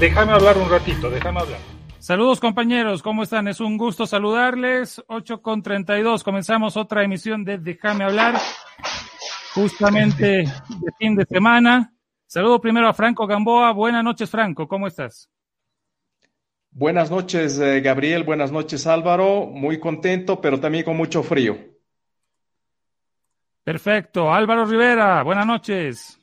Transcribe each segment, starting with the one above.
déjame hablar un ratito, déjame hablar. Saludos compañeros, ¿cómo están? Es un gusto saludarles. 8 con 32, comenzamos otra emisión de Déjame hablar, justamente de fin de semana. Saludo primero a Franco Gamboa. Buenas noches, Franco, ¿cómo estás? Buenas noches, eh, Gabriel. Buenas noches, Álvaro. Muy contento, pero también con mucho frío. Perfecto. Álvaro Rivera, buenas noches.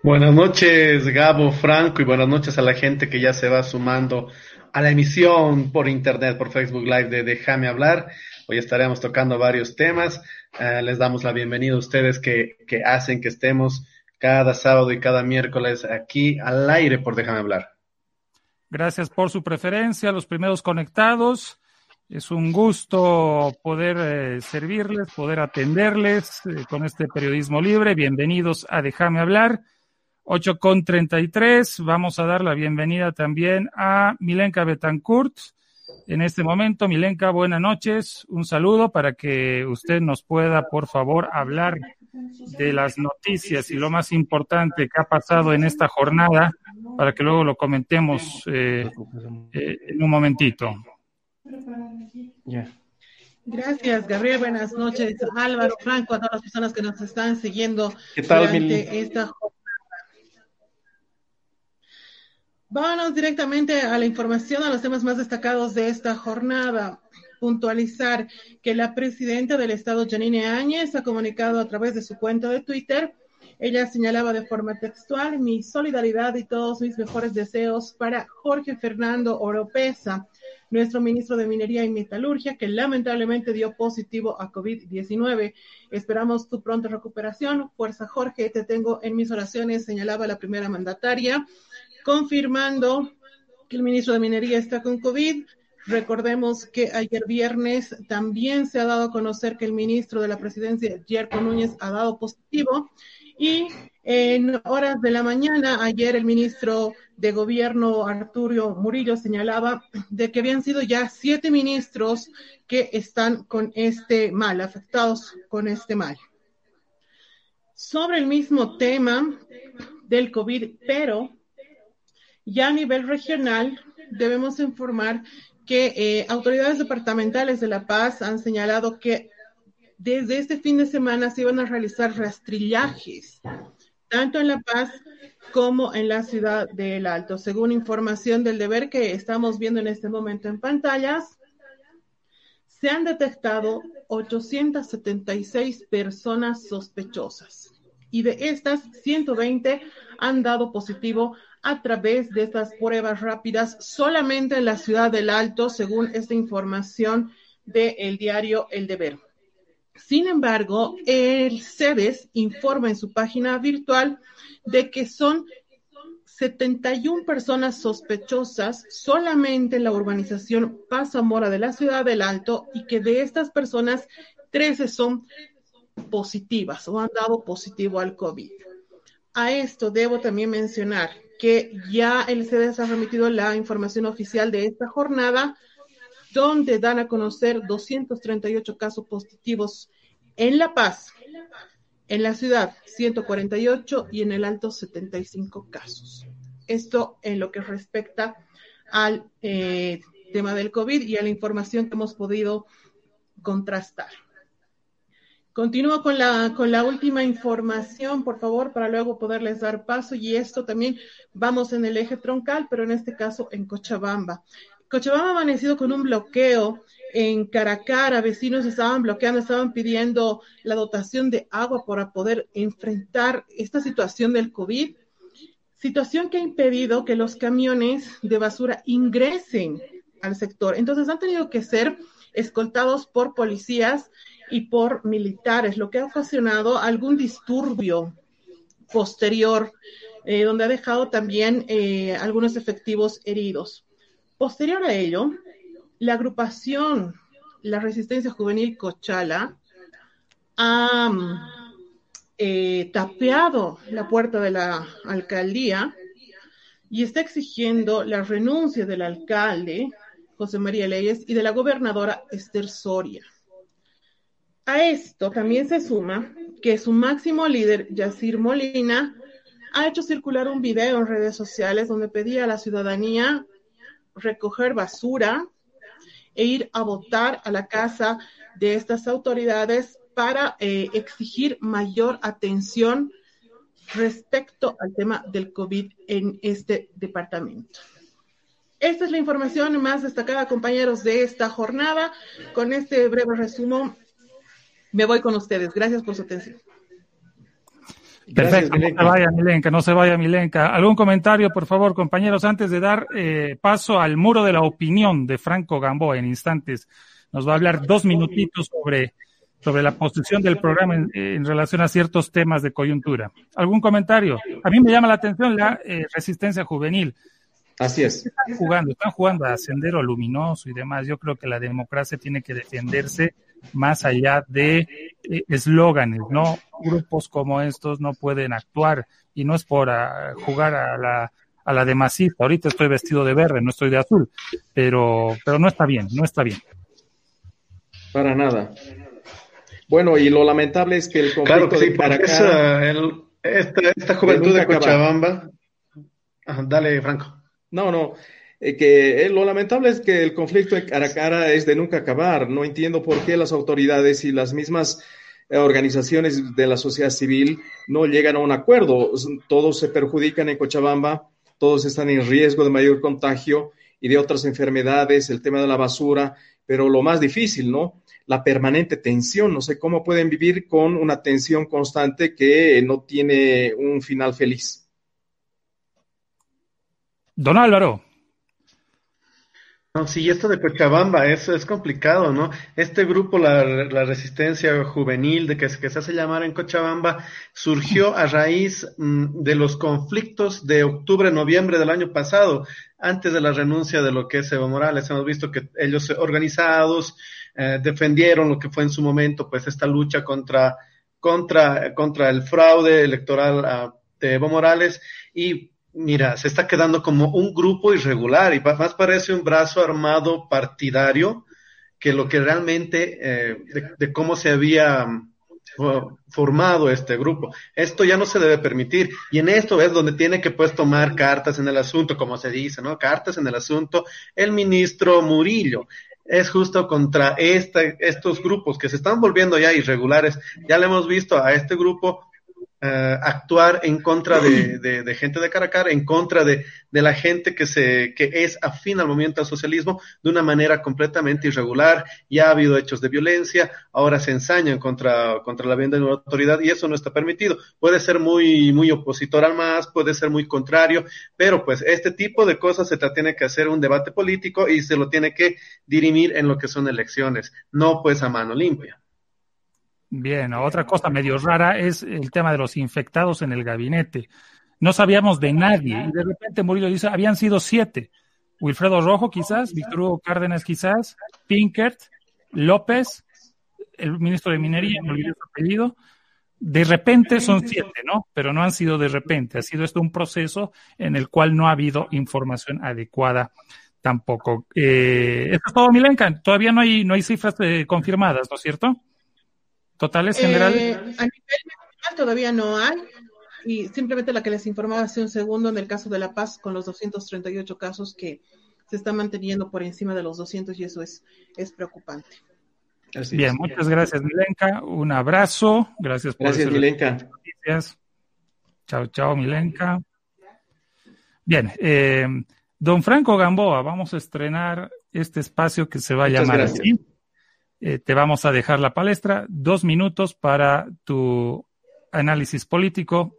Buenas noches, Gabo, Franco, y buenas noches a la gente que ya se va sumando a la emisión por internet, por Facebook Live de Déjame hablar. Hoy estaremos tocando varios temas. Eh, les damos la bienvenida a ustedes que, que hacen que estemos cada sábado y cada miércoles aquí al aire por Déjame hablar. Gracias por su preferencia, los primeros conectados. Es un gusto poder eh, servirles, poder atenderles eh, con este periodismo libre. Bienvenidos a Déjame hablar. 8 con 33. Vamos a dar la bienvenida también a Milenka Betancourt. En este momento, Milenka, buenas noches. Un saludo para que usted nos pueda, por favor, hablar de las noticias y lo más importante que ha pasado en esta jornada, para que luego lo comentemos eh, eh, en un momentito. Gracias, Gabriel. Buenas noches, Álvaro, Franco, a todas las personas que nos están siguiendo ¿Qué tal, durante esta jornada. Vámonos directamente a la información, a los temas más destacados de esta jornada. Puntualizar que la presidenta del Estado, Janine Áñez, ha comunicado a través de su cuenta de Twitter. Ella señalaba de forma textual mi solidaridad y todos mis mejores deseos para Jorge Fernando Oropesa, nuestro ministro de Minería y Metalurgia, que lamentablemente dio positivo a COVID-19. Esperamos tu pronta recuperación. Fuerza Jorge, te tengo en mis oraciones, señalaba la primera mandataria confirmando que el ministro de Minería está con COVID. Recordemos que ayer viernes también se ha dado a conocer que el ministro de la presidencia, Yerko Núñez, ha dado positivo. Y en horas de la mañana, ayer el ministro de Gobierno, Arturo Murillo, señalaba de que habían sido ya siete ministros que están con este mal, afectados con este mal. Sobre el mismo tema del COVID, pero ya a nivel regional, debemos informar que eh, autoridades departamentales de La Paz han señalado que desde este fin de semana se iban a realizar rastrillajes, tanto en La Paz como en la ciudad del Alto. Según información del deber que estamos viendo en este momento en pantallas, se han detectado 876 personas sospechosas y de estas 120 han dado positivo a través de estas pruebas rápidas solamente en la ciudad del Alto, según esta información del diario El Deber. Sin embargo, el CEDES informa en su página virtual de que son 71 personas sospechosas solamente en la urbanización Paz Zamora de la ciudad del Alto y que de estas personas 13 son positivas o han dado positivo al COVID. A esto debo también mencionar que ya el CDS ha remitido la información oficial de esta jornada, donde dan a conocer 238 casos positivos en La Paz, en la ciudad 148 y en el Alto 75 casos. Esto en lo que respecta al eh, tema del COVID y a la información que hemos podido contrastar. Continúo con la, con la última información, por favor, para luego poderles dar paso. Y esto también vamos en el eje troncal, pero en este caso en Cochabamba. Cochabamba ha amanecido con un bloqueo en Caracara, vecinos estaban bloqueando, estaban pidiendo la dotación de agua para poder enfrentar esta situación del COVID, situación que ha impedido que los camiones de basura ingresen al sector. Entonces han tenido que ser escoltados por policías y por militares, lo que ha ocasionado algún disturbio posterior, eh, donde ha dejado también eh, algunos efectivos heridos. Posterior a ello, la agrupación La Resistencia Juvenil Cochala ha eh, tapeado la puerta de la alcaldía y está exigiendo la renuncia del alcalde José María Leyes y de la gobernadora Esther Soria. A esto también se suma que su máximo líder, Yacir Molina, ha hecho circular un video en redes sociales donde pedía a la ciudadanía recoger basura e ir a votar a la casa de estas autoridades para eh, exigir mayor atención respecto al tema del COVID en este departamento. Esta es la información más destacada, compañeros, de esta jornada. Con este breve resumen, me voy con ustedes. Gracias por su atención. Perfecto, no se vaya Milenka, no se vaya Milenka. ¿Algún comentario, por favor, compañeros, antes de dar eh, paso al muro de la opinión de Franco Gamboa en instantes? Nos va a hablar dos minutitos sobre, sobre la posición del programa en, relación a ciertos temas de coyuntura. ¿Algún comentario? A mí me llama la atención la eh, resistencia juvenil. Así es. Están jugando, están jugando a Sendero Luminoso y demás. Yo creo que la democracia tiene que defenderse más allá de eh, eslóganes, ¿no? Grupos como estos no pueden actuar y no es por ah, jugar a la, a la demasista. Ahorita estoy vestido de verde, no estoy de azul, pero, pero no está bien, no está bien. Para nada. Bueno, y lo lamentable es que el conflicto claro que sí, esta, esta, juventud de Cochabamba. dale, Franco. No, no. Eh, que eh, lo lamentable es que el conflicto de cara a cara es de nunca acabar. No entiendo por qué las autoridades y las mismas eh, organizaciones de la sociedad civil no llegan a un acuerdo. Todos se perjudican en Cochabamba, todos están en riesgo de mayor contagio y de otras enfermedades, el tema de la basura, pero lo más difícil, ¿no? La permanente tensión. No sé cómo pueden vivir con una tensión constante que no tiene un final feliz. Don Álvaro. No, sí, esto de Cochabamba, eso es complicado, ¿no? Este grupo, la, resistencia juvenil de que, se hace llamar en Cochabamba, surgió a raíz mm, de los conflictos de octubre, noviembre del año pasado, antes de la renuncia de lo que es Evo Morales. Hemos visto que ellos organizados eh, defendieron lo que fue en su momento, pues esta lucha contra, contra, contra el fraude electoral ah, de Evo Morales y mira, se está quedando como un grupo irregular y más parece un brazo armado partidario que lo que realmente eh, de, cómo se había mm, formado este grupo. Esto ya no se debe permitir y en esto es donde tiene que pues tomar cartas en el asunto, como se dice, ¿no? Cartas en el asunto el ministro Murillo. Es justo contra esta, estos grupos que se están volviendo ya irregulares. Ya le hemos visto a este grupo eh, actuar en contra de, de, gente de cara a cara, en contra de, la gente que, se, que es afín al movimiento al socialismo de una manera completamente irregular. Ya ha habido hechos de violencia, ahora se ensañan contra, contra la venta de una autoridad y eso no está permitido. Puede ser muy, muy opositor al MAS, puede ser muy contrario, pero pues este tipo de cosas se tiene que hacer un debate político y se lo tiene que dirimir en lo que son elecciones, no pues a mano limpia. Bien, otra cosa medio rara es el tema de los infectados en el gabinete. No sabíamos de nadie y de repente Murillo dice, habían sido siete. Wilfredo Rojo quizás, Víctor Hugo Cárdenas quizás, Pinkert, López, el ministro de Minería, me olvidé su apellido. De repente son siete, ¿no? Pero no han sido de repente. Ha sido esto un proceso en el cual no ha habido información adecuada tampoco. Eh, esto es todo, Milenka. Todavía no hay, no hay cifras eh, confirmadas, ¿no es cierto? ¿Totales generales? Eh, a nivel nacional todavía no hay. Y simplemente la que les informaba hace un segundo en el caso de La Paz, con los 238 casos que se están manteniendo por encima de los 200 y eso es, es preocupante. Bien, muchas gracias, Milenka. Un abrazo. Gracias por Gracias, Milenka. Chao, chao, Milenka. Bien, eh, don Franco Gamboa, vamos a estrenar este espacio que se va a llamar así. Eh, te vamos a dejar la palestra. Dos minutos para tu análisis político.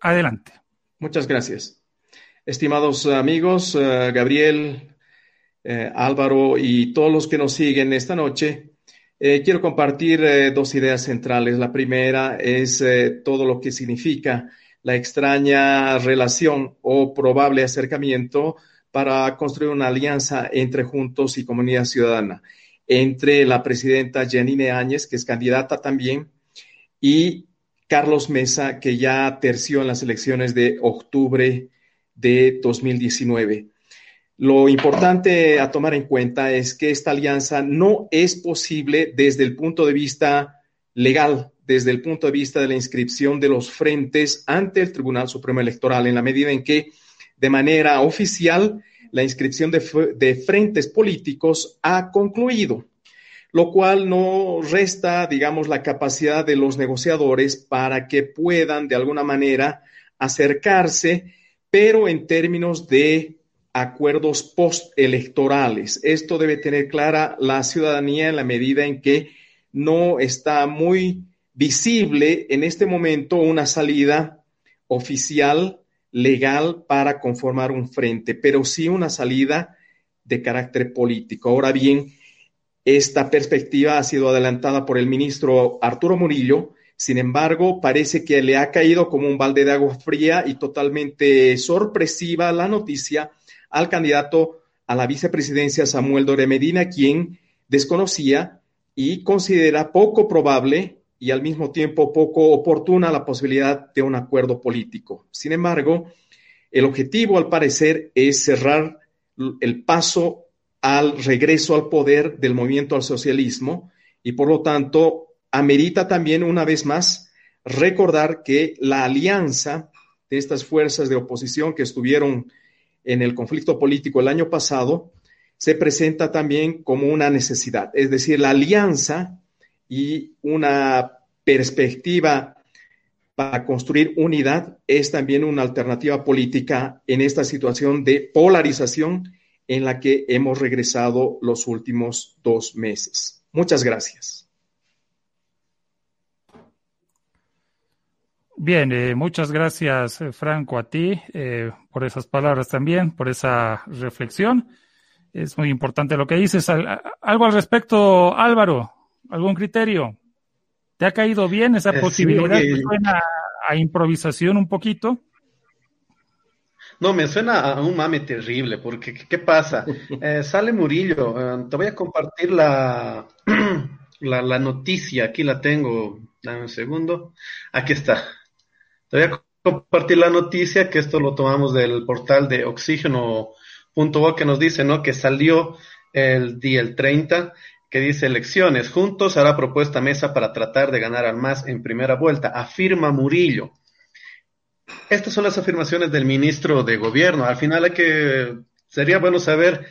Adelante. Muchas gracias. Estimados amigos, eh, Gabriel, eh, Álvaro y todos los que nos siguen esta noche, quiero compartir dos ideas centrales. La primera es todo lo que significa la extraña relación o probable acercamiento para construir una alianza entre Juntos y Comunidad Ciudadana entre la presidenta Janine Áñez, que es candidata también, y Carlos Mesa, que ya terció en las elecciones de octubre de 2019. Lo importante a tomar en cuenta es que esta alianza no es posible desde el punto de vista legal, desde el punto de vista de la inscripción de los frentes ante el Tribunal Supremo Electoral, en la medida en que de manera oficial la inscripción de, frentes políticos ha concluido, lo cual no resta, digamos, la capacidad de los negociadores para que puedan de alguna manera acercarse, pero en términos de acuerdos postelectorales. Esto debe tener clara la ciudadanía en la medida en que no está muy visible en este momento una salida oficial, legal, para conformar un frente, pero sí una salida de carácter político. Ahora bien, esta perspectiva ha sido adelantada por el ministro Arturo Murillo, sin embargo, parece que le ha caído como un balde de agua fría y totalmente sorpresiva la noticia al candidato a la vicepresidencia Samuel Dore Medina, quien desconocía y considera poco probable y al mismo tiempo poco oportuna la posibilidad de un acuerdo político. Sin embargo, el objetivo, al parecer, es cerrar el paso al regreso al poder del movimiento al socialismo y, por lo tanto, amerita también, una vez más, recordar que la alianza de estas fuerzas de oposición que estuvieron en el conflicto político el año pasado, se presenta también como una necesidad. Es decir, la alianza y una perspectiva para construir unidad es también una alternativa política en esta situación de polarización en la que hemos regresado los últimos dos meses. Muchas gracias. Bien, eh, muchas gracias, eh, Franco, a ti eh, por esas palabras también, por esa reflexión. Es muy importante lo que dices. ¿Algo al respecto, Álvaro? ¿Algún criterio? ¿Te ha caído bien esa posibilidad? suena a improvisación un poquito? No, me suena a un mame terrible, porque ¿qué pasa? sale Murillo, te voy a compartir la, la, la noticia, aquí la tengo, dame un segundo, aquí está. Te voy a compartir la noticia, que esto lo tomamos del portal de oxígeno.org, que nos dice, ¿no? Que salió el día el 30, que dice elecciones, juntos hará propuesta mesa para tratar de ganar al MAS en primera vuelta, afirma Murillo. Estas son las afirmaciones del ministro de gobierno. Al final hay que, sería bueno saber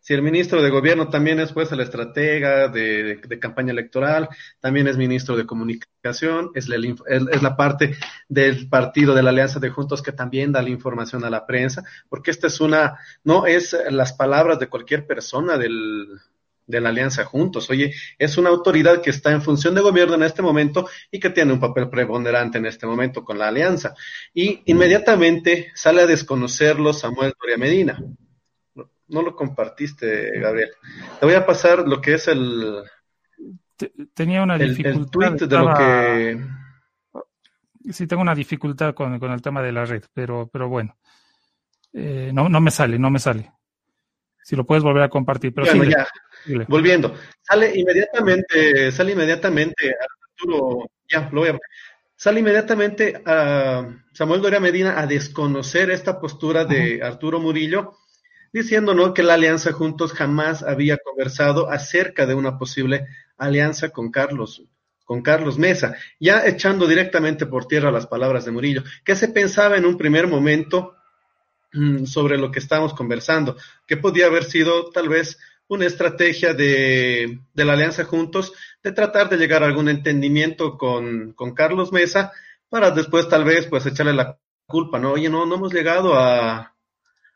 si el ministro de gobierno también es pues el estratega de, campaña electoral, también es ministro de comunicación, es la, es la, parte del partido de la Alianza de Juntos que también da la información a la prensa, porque esta es una, no es las palabras de cualquier persona del, de la Alianza Juntos. Oye, es una autoridad que está en función de gobierno en este momento y que tiene un papel preponderante en este momento con la Alianza. Y inmediatamente sale a desconocerlo Samuel Doria Medina no lo compartiste, Gabriel. Te voy a pasar lo que es el. Tenía una dificultad. El tweet de lo que. Sí, tengo una dificultad con, el tema de la red, pero, pero bueno. Eh, no, no me sale, no me sale. Si lo puedes volver a compartir. Pero bueno, ya. Volviendo. Sale inmediatamente, sale inmediatamente Arturo. Ya, lo voy a. Sale inmediatamente a Samuel Doria Medina a desconocer esta postura de Arturo Murillo diciendo ¿no? que la alianza Juntos jamás había conversado acerca de una posible alianza con Carlos, con Carlos Mesa, ya echando directamente por tierra las palabras de Murillo. ¿Qué se pensaba en un primer momento mm, sobre lo que estamos conversando? Que podía haber sido tal vez una estrategia de, de, la Alianza Juntos de tratar de llegar a algún entendimiento con, con Carlos Mesa para después tal vez pues echarle la culpa, ¿no? Oye, no, no hemos llegado a,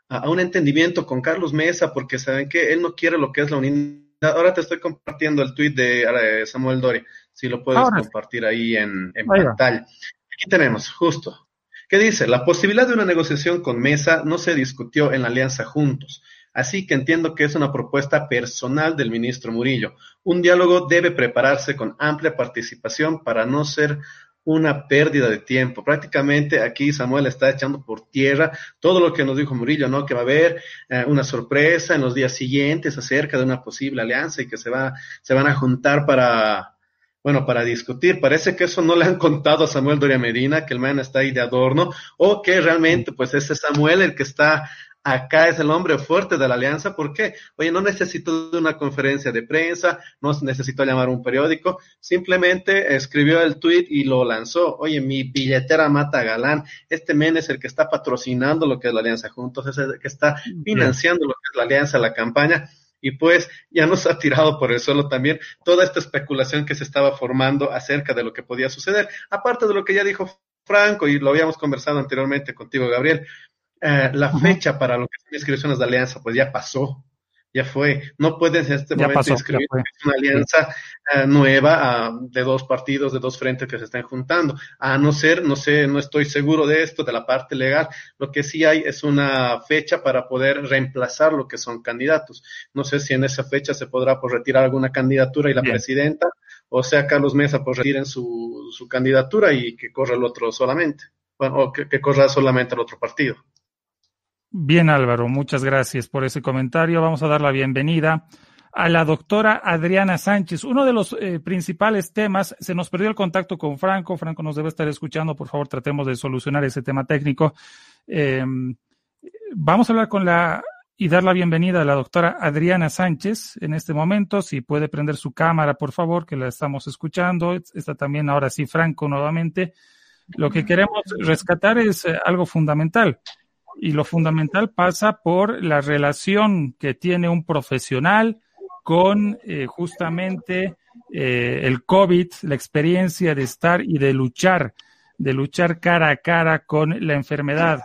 a, un entendimiento con Carlos Mesa, porque saben que él no quiere lo que es la unidad. Ahora te estoy compartiendo el tuit de Samuel Dori, si lo puedes compartir ahí en, en pantalla. Aquí tenemos, justo. ¿Qué dice? La posibilidad de una negociación con Mesa no se discutió en la alianza Juntos. Así que entiendo que es una propuesta personal del ministro Murillo. Un diálogo debe prepararse con amplia participación para no ser una pérdida de tiempo. Prácticamente aquí Samuel está echando por tierra todo lo que nos dijo Murillo, ¿no? Que va a haber eh, una sorpresa en los días siguientes acerca de una posible alianza y que se va, se van a juntar para, bueno, para discutir. Parece que eso no le han contado a Samuel Doria Medina, que el man está ahí de adorno, o que realmente, pues, ese Samuel el que está acá es el hombre fuerte de la alianza. ¿Por qué? Oye, no necesito de una conferencia de prensa, no necesito llamar a un periódico, simplemente escribió el tweet y lo lanzó. Oye, mi billetera mata galán. Este men es el que está patrocinando lo que es la alianza juntos, es el que está financiando lo que es la alianza, la campaña y pues ya nos ha tirado por el suelo también toda esta especulación que se estaba formando acerca de lo que podía suceder. Aparte de lo que ya dijo Franco y lo habíamos conversado anteriormente contigo, Gabriel, eh, la fecha para lo que son inscripciones de alianza pues ya pasó ya fue. No puedes en este momento inscribir una alianza eh, nueva ah, de dos partidos, de dos frentes que se están juntando. A no ser, no sé, no estoy seguro de esto, de la parte legal. Lo que sí hay es una fecha para poder reemplazar lo que son candidatos. No sé si en esa fecha se podrá pues, retirar alguna candidatura y la presidenta, o sea, Carlos Mesa, pues retiren su, su candidatura y que corra el otro solamente. Bueno, o que, que corra solamente el otro partido. Bien, Álvaro, muchas gracias por ese comentario. Vamos a dar la bienvenida a la doctora Adriana Sánchez. Uno de los eh, principales temas, se nos perdió el contacto con Franco, Franco nos debe estar escuchando, por favor tratemos de solucionar ese tema técnico. Eh, vamos a hablar con la y dar la bienvenida a la doctora Adriana Sánchez en este momento. Si puede prender su cámara, por favor, que la estamos escuchando. Está también ahora sí Franco nuevamente. Lo que queremos rescatar es eh, algo fundamental y lo fundamental pasa por la relación que tiene un profesional con eh, justamente eh, el COVID, la experiencia de estar y de luchar, de luchar cara a cara con la enfermedad.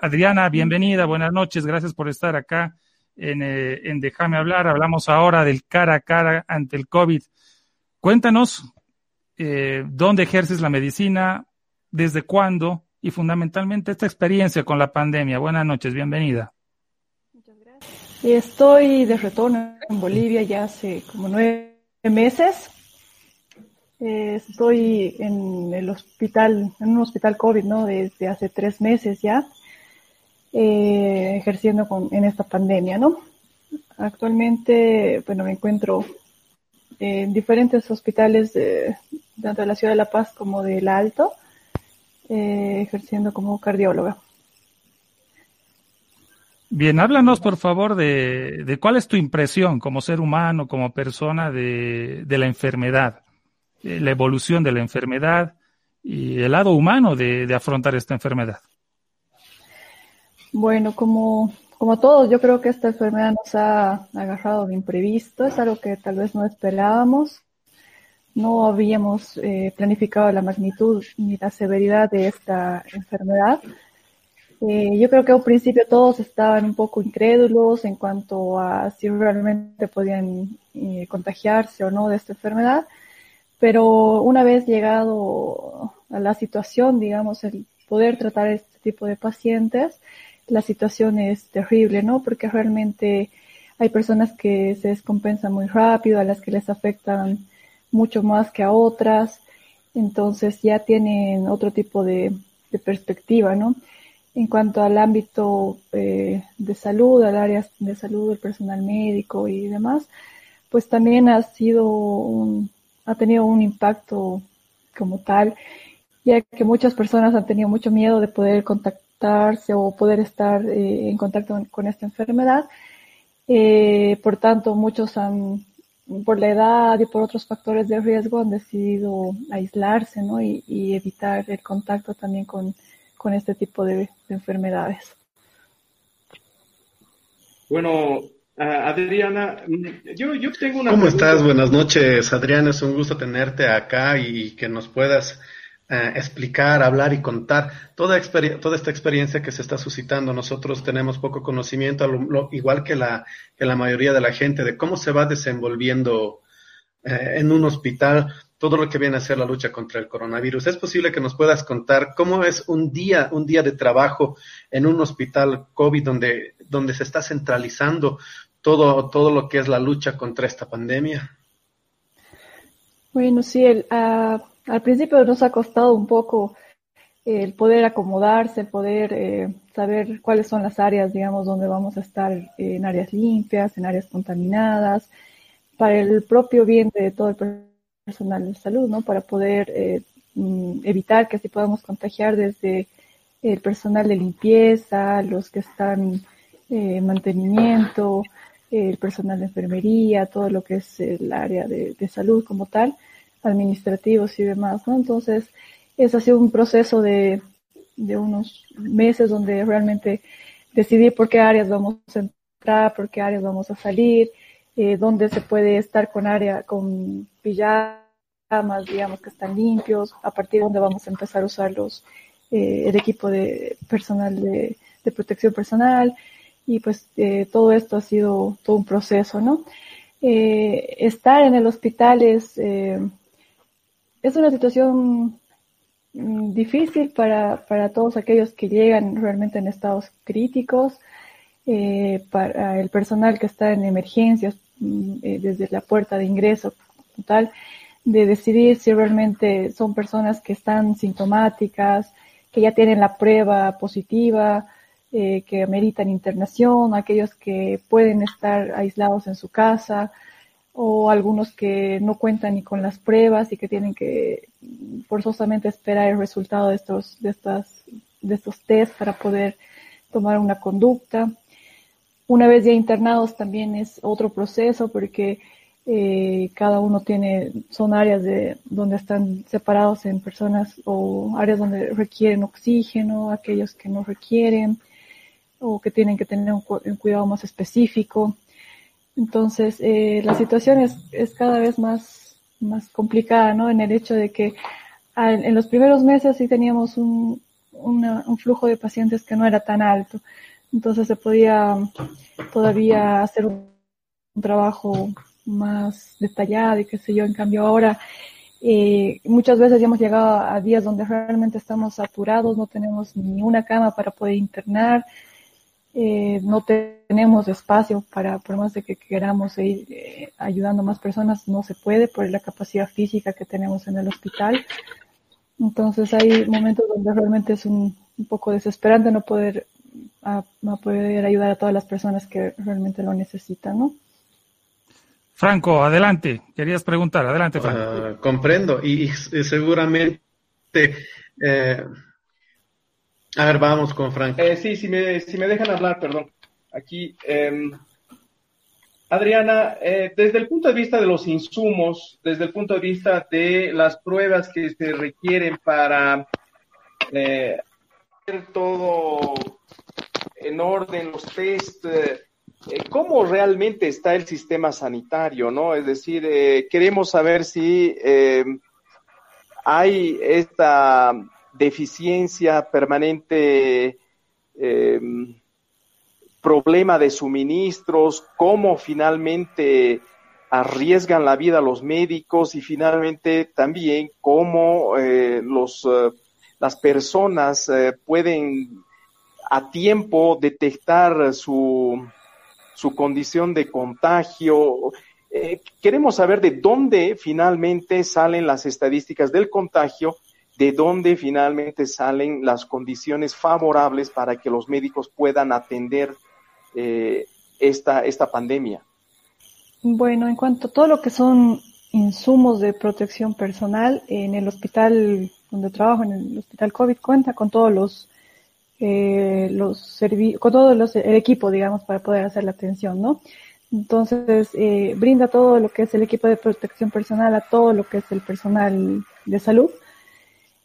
Adriana, bienvenida, buenas noches, gracias por estar acá en, eh, en Déjame hablar. Hablamos ahora del cara a cara ante el COVID. Cuéntanos dónde ejerces la medicina, desde cuándo y fundamentalmente esta experiencia con la pandemia. Buenas noches, bienvenida. Muchas gracias. Estoy de retorno en Bolivia ya hace como nueve meses. Estoy en el hospital, en un hospital COVID, ¿no? Desde hace tres meses ya, eh, ejerciendo con, en esta pandemia, ¿no? Actualmente, bueno, me encuentro en diferentes hospitales de, tanto de la ciudad de La Paz como del Alto eh, ejerciendo como cardióloga. Bien, háblanos por favor de, cuál es tu impresión como ser humano, como persona de, la enfermedad, la evolución de la enfermedad y el lado humano de, afrontar esta enfermedad. Bueno, como, como todos, yo creo que esta enfermedad nos ha agarrado de imprevisto, es algo que tal vez no esperábamos no habíamos eh, planificado la magnitud ni la severidad de esta enfermedad. Eh, yo creo que al principio todos estaban un poco incrédulos en cuanto a si realmente podían eh, contagiarse o no de esta enfermedad, pero una vez llegado a la situación, digamos, el poder tratar este tipo de pacientes, la situación es terrible, ¿no? Porque realmente hay personas que se descompensan muy rápido, a las que les afectan mucho más que a otras, entonces ya tienen otro tipo de, perspectiva, ¿no? En cuanto al ámbito eh, de salud, al área de salud del personal médico y demás, pues también ha sido un, ha tenido un impacto como tal, ya que muchas personas han tenido mucho miedo de poder contactarse o poder estar eh, en contacto con esta enfermedad. Eh, por tanto, muchos han por la edad y por otros factores de riesgo han decidido aislarse ¿no? y, evitar el contacto también con, este tipo de, enfermedades. Bueno, Adriana, yo, yo tengo una... ¿Cómo estás? Buenas noches, Adriana. Es un gusto tenerte acá y que nos puedas eh, explicar, hablar y contar toda, toda esta experiencia que se está suscitando. Nosotros tenemos poco conocimiento, igual que la, que la mayoría de la gente, de cómo se va desenvolviendo eh, en un hospital todo lo que viene a ser la lucha contra el coronavirus. ¿Es posible que nos puedas contar cómo es un día, un día de trabajo en un hospital COVID donde, donde se está centralizando todo, todo lo que es la lucha contra esta pandemia? Bueno, sí, el, uh al principio nos ha costado un poco el poder acomodarse, poder eh, saber cuáles son las áreas, digamos, donde vamos a estar en áreas limpias, en áreas contaminadas, para el propio bien de todo el personal de salud, ¿no? Para poder eh, mm, evitar que así podamos contagiar desde el personal de limpieza, los que están eh, mantenimiento, el personal de enfermería, todo lo que es el área de, salud como tal, administrativos y demás, ¿no? Entonces, es ha un proceso de, de unos meses donde realmente decidí por qué áreas vamos a entrar, por qué áreas vamos a salir, eh, dónde se puede estar con área, con pijamas, digamos, que están limpios, a partir de dónde vamos a empezar a usar los, eh, el equipo de personal de, de protección personal, y pues eh, todo esto ha sido todo un proceso, ¿no? Eh, estar en el hospital es, eh, es una situación mm, difícil para, para todos aquellos que llegan realmente en estados críticos, para el personal que está en emergencias mm, desde la puerta de ingreso, tal, de decidir si realmente son personas que están sintomáticas, que ya tienen la prueba positiva, eh, que ameritan internación, aquellos que pueden estar aislados en su casa o algunos que no cuentan ni con las pruebas y que tienen que forzosamente esperar el resultado de estos, de estas, de estos test para poder tomar una conducta. Una vez ya internados también es otro proceso porque eh, cada uno tiene, son áreas de donde están separados en personas o áreas donde requieren oxígeno, aquellos que no requieren o que tienen que tener un, cuidado más específico. Entonces, eh, la situación es, es, cada vez más, más complicada, ¿no? En el hecho de que en los primeros meses sí teníamos un, un flujo de pacientes que no era tan alto. Entonces se podía todavía hacer un, trabajo más detallado y qué sé yo. En cambio ahora eh, muchas veces ya hemos llegado a días donde realmente estamos saturados, no tenemos ni una cama para poder internar, eh, no tenemos espacio para, por más de que queramos ir eh, ayudando a más personas, no se puede por la capacidad física que tenemos en el hospital. Entonces hay momentos donde realmente es un, poco desesperante no poder, no poder ayudar a todas las personas que realmente lo necesitan, ¿no? Franco, adelante. Querías preguntar. Adelante, Franco. Ah, comprendo. Y, seguramente eh, a ver, vamos con Frank. Eh, sí, si me, si me dejan hablar, perdón. Aquí, em, Adriana, eh, desde el punto de vista de los insumos, desde el punto de vista de las pruebas que se requieren para eh, hacer todo en orden, los test, ¿cómo realmente está el sistema sanitario? ¿no? Es decir, queremos saber si hay esta deficiencia permanente, eh, problema de suministros, cómo finalmente arriesgan la vida los médicos y finalmente también cómo eh, los, eh, las personas pueden a tiempo detectar su, su condición de contagio. queremos saber de dónde finalmente salen las estadísticas del contagio de dónde finalmente salen las condiciones favorables para que los médicos puedan atender eh, esta, esta pandemia. Bueno, en cuanto a todo lo que son insumos de protección personal, en el hospital donde trabajo, en el hospital COVID, cuenta con todos los, eh, los con todo los, el equipo, digamos, para poder hacer la atención, ¿no? Entonces, eh, brinda todo lo que es el equipo de protección personal a todo lo que es el personal de salud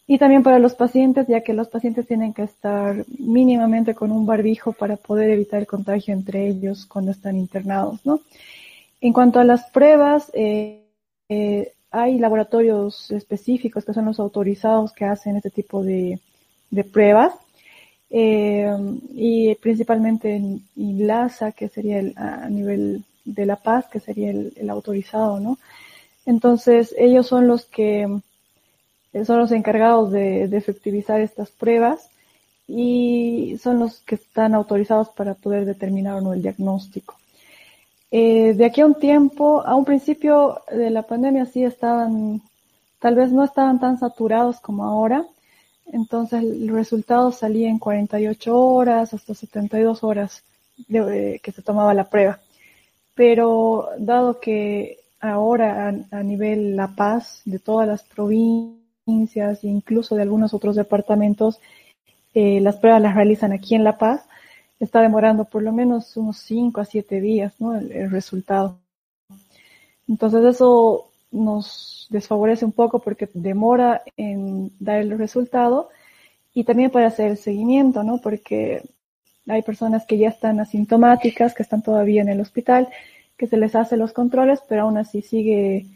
y también para los pacientes, ya que los pacientes tienen que estar mínimamente con un barbijo para poder evitar el contagio entre ellos cuando están internados, ¿no? En cuanto a las pruebas, eh, eh, hay laboratorios específicos que son los autorizados que hacen este tipo de, pruebas. Eh, y principalmente en ILASA, que sería el, a nivel de La Paz, que sería el, el autorizado, ¿no? Entonces, ellos son los que son los encargados de, efectivizar estas pruebas y son los que están autorizados para poder determinar o no el diagnóstico. Eh, de aquí a un tiempo, a un principio de la pandemia sí estaban, tal vez no estaban tan saturados como ahora, entonces el resultado salía en 48 horas hasta 72 horas de, que se tomaba la prueba. Pero dado que ahora a nivel La Paz, de todas las provincias, e incluso de algunos otros departamentos, eh, las pruebas las realizan aquí en La Paz. está demorando por lo menos unos 5 a 7 días, ¿no? El, resultado. Entonces eso nos desfavorece un poco porque demora en dar el resultado y también puede hacer el seguimiento, ¿no? Porque hay personas que ya están asintomáticas, que están todavía en el hospital, que se les hace los controles, pero aún así sigue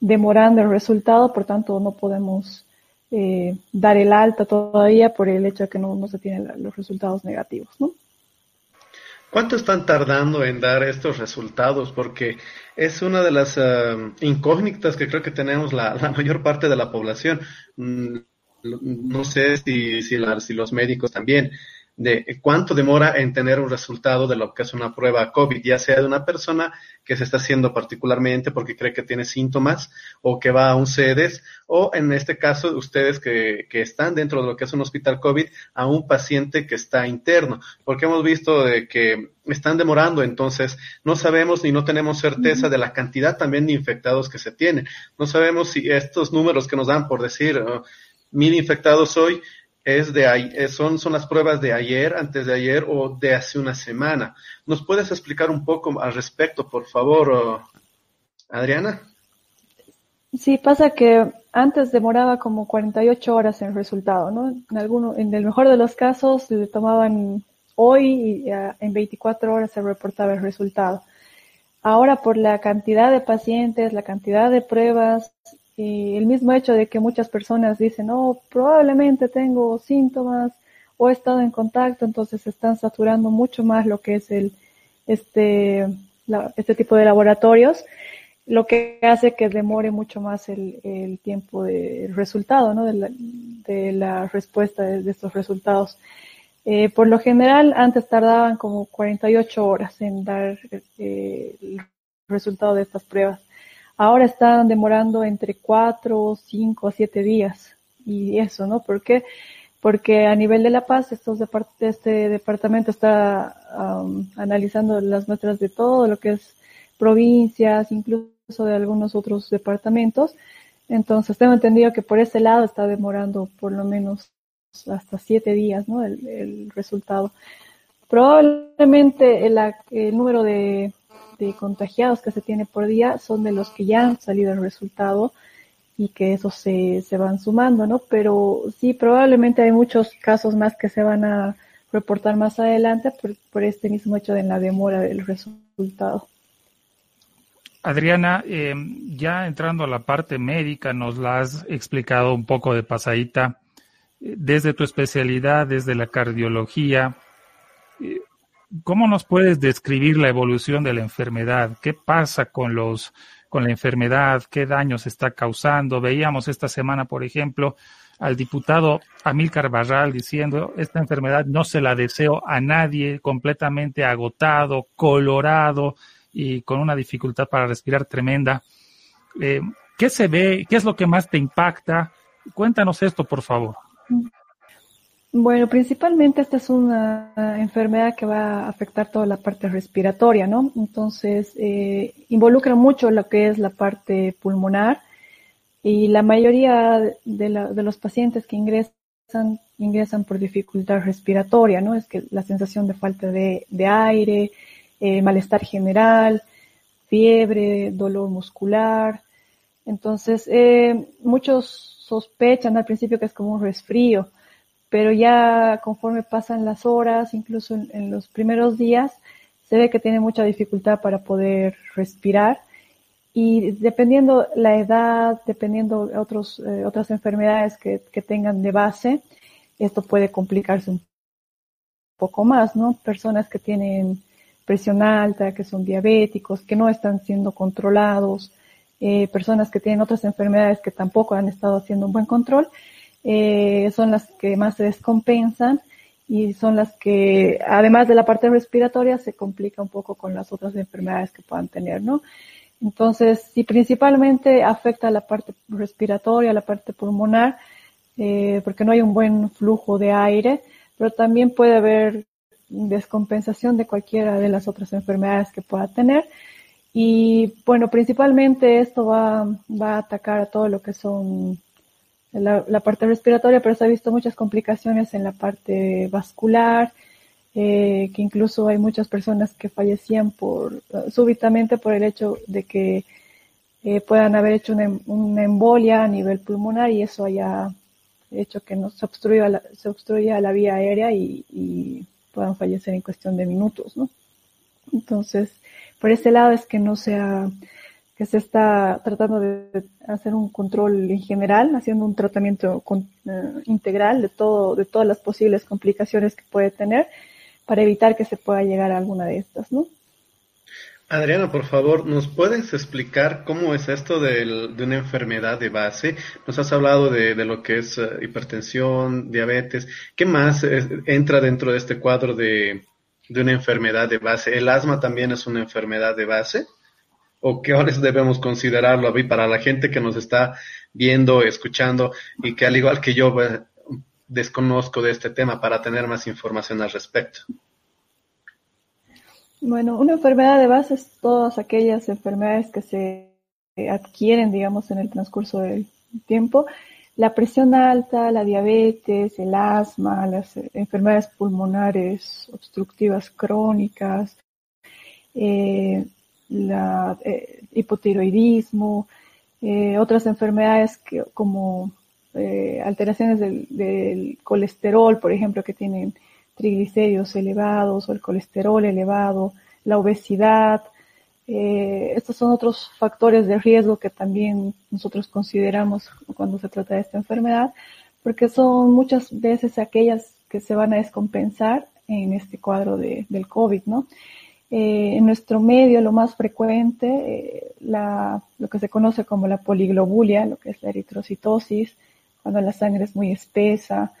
demorando el resultado, por tanto no podemos eh, dar el alta todavía por el hecho de que no, se tienen los resultados negativos, ¿no? ¿Cuánto están tardando en dar estos resultados? Porque es una de las eh, incógnitas que creo que tenemos la, mayor parte de la población. Mm, no sé si los médicos también de cuánto demora en tener un resultado de lo que es una prueba COVID, ya sea de una persona que se está haciendo particularmente porque cree que tiene síntomas o que va a un CEDES o en este caso ustedes que, que están dentro de lo que es un hospital COVID a un paciente que está interno, porque hemos visto de que están demorando, entonces no sabemos ni no tenemos certeza de la cantidad también de infectados que se tienen. No sabemos si estos números que nos dan por decir oh, mil infectados hoy es de son, son las pruebas de ayer, antes de ayer o de hace una semana. ¿Nos puedes explicar un poco al respecto, por favor, Adriana? Sí, pasa que antes demoraba como 48 horas en el resultado, ¿no? En, alguno, en el mejor de los casos tomaban hoy y en 24 horas se reportaba el resultado. Ahora por la cantidad de pacientes, la cantidad de pruebas y el mismo hecho de que muchas personas dicen, oh, probablemente tengo síntomas o he estado en contacto, entonces están saturando mucho más lo que es el, este, este tipo de laboratorios, lo que hace que demore mucho más el, el tiempo de resultado, ¿no? De la, de la respuesta de, estos resultados. Eh, por lo general, antes tardaban como 48 horas en dar eh, el resultado de estas pruebas. Ahora están demorando entre cuatro, cinco, siete días. Y eso, ¿no? ¿Por qué? Porque a nivel de La Paz, estos este departamento está analizando las muestras de todo lo que es provincias, incluso de algunos otros departamentos. Entonces, tengo entendido que por ese lado está demorando por lo menos hasta siete días, ¿no? El, el resultado. Probablemente el, el número de de contagiados que se tiene por día son de los que ya han salido el resultado y que esos se, se van sumando, ¿no? Pero sí, probablemente hay muchos casos más que se van a reportar más adelante por, por este mismo hecho de la demora del resultado. Adriana, eh, ya entrando a la parte médica, nos la has explicado un poco de pasadita. Eh, desde tu especialidad, desde la cardiología, ¿Cómo nos puedes describir la evolución de la enfermedad? ¿Qué pasa con los con la enfermedad? ¿Qué daños está causando? Veíamos esta semana, por ejemplo, al diputado Amílcar Barral diciendo esta enfermedad no se la deseo a nadie, completamente agotado, colorado y con una dificultad para respirar tremenda. Eh, ¿Qué se ve? ¿Qué es lo que más te impacta? Cuéntanos esto, por favor. Bueno, principalmente esta es una enfermedad que va a afectar toda la parte respiratoria, ¿no? Entonces, eh, involucra mucho lo que es la parte pulmonar y la mayoría de, los pacientes que ingresan, ingresan por dificultad respiratoria, ¿no? Es que la sensación de falta de, aire, eh, malestar general, fiebre, dolor muscular. Entonces, eh, muchos sospechan al principio que es como un resfrío pero ya conforme pasan las horas, incluso en, los primeros días, se ve que tiene mucha dificultad para poder respirar y dependiendo la edad, dependiendo otros, eh, otras enfermedades que, que, tengan de base, esto puede complicarse un poco más, ¿no? Personas que tienen presión alta, que son diabéticos, que no están siendo controlados, eh, personas que tienen otras enfermedades que tampoco han estado haciendo un buen control, eh, son las que más se descompensan y son las que, además de la parte respiratoria, se complica un poco con las otras enfermedades que puedan tener, ¿no? Entonces, si principalmente afecta a la parte respiratoria, la parte pulmonar, eh, porque no hay un buen flujo de aire, pero también puede haber descompensación de cualquiera de las otras enfermedades que pueda tener. Y bueno, principalmente esto va, va a atacar a todo lo que son la, parte respiratoria, pero se ha visto muchas complicaciones en la parte vascular, eh, que incluso hay muchas personas que fallecían por súbitamente por el hecho de que eh, puedan haber hecho una, una, embolia a nivel pulmonar y eso haya hecho que no se obstruya la, se obstruya la vía aérea y, puedan fallecer en cuestión de minutos, ¿no? Entonces, por ese lado es que no sea que se está tratando de hacer un control en general, haciendo un tratamiento con, uh, integral de todo, de todas las posibles complicaciones que puede tener para evitar que se pueda llegar a alguna de estas, ¿no? Adriana, por favor, ¿nos puedes explicar cómo es esto de, una enfermedad de base? Nos has hablado de, lo que es uh, hipertensión, diabetes. ¿Qué más es, entra dentro de este cuadro de, de una enfermedad de base? ¿El asma también es una enfermedad de base? ¿O qué horas debemos considerarlo para la gente que nos está viendo, escuchando y que al igual que yo desconozco de este tema para tener más información al respecto? Bueno, una enfermedad de base es todas aquellas enfermedades que se adquieren, digamos, en el transcurso del tiempo. La presión alta, la diabetes, el asma, las enfermedades pulmonares obstructivas crónicas, eh, la eh, hipotiroidismo, eh, otras enfermedades como eh, alteraciones del, colesterol, por ejemplo, que tienen triglicéridos elevados o el colesterol elevado, la obesidad. Estos son otros factores de riesgo que también nosotros consideramos cuando se trata de esta enfermedad, porque son muchas veces aquellas que se van a descompensar en este cuadro de, del COVID, ¿no? Eh, en nuestro medio lo más frecuente, eh, la, lo que se conoce como la poliglobulia, lo que es la eritrocitosis, cuando la sangre es muy espesa,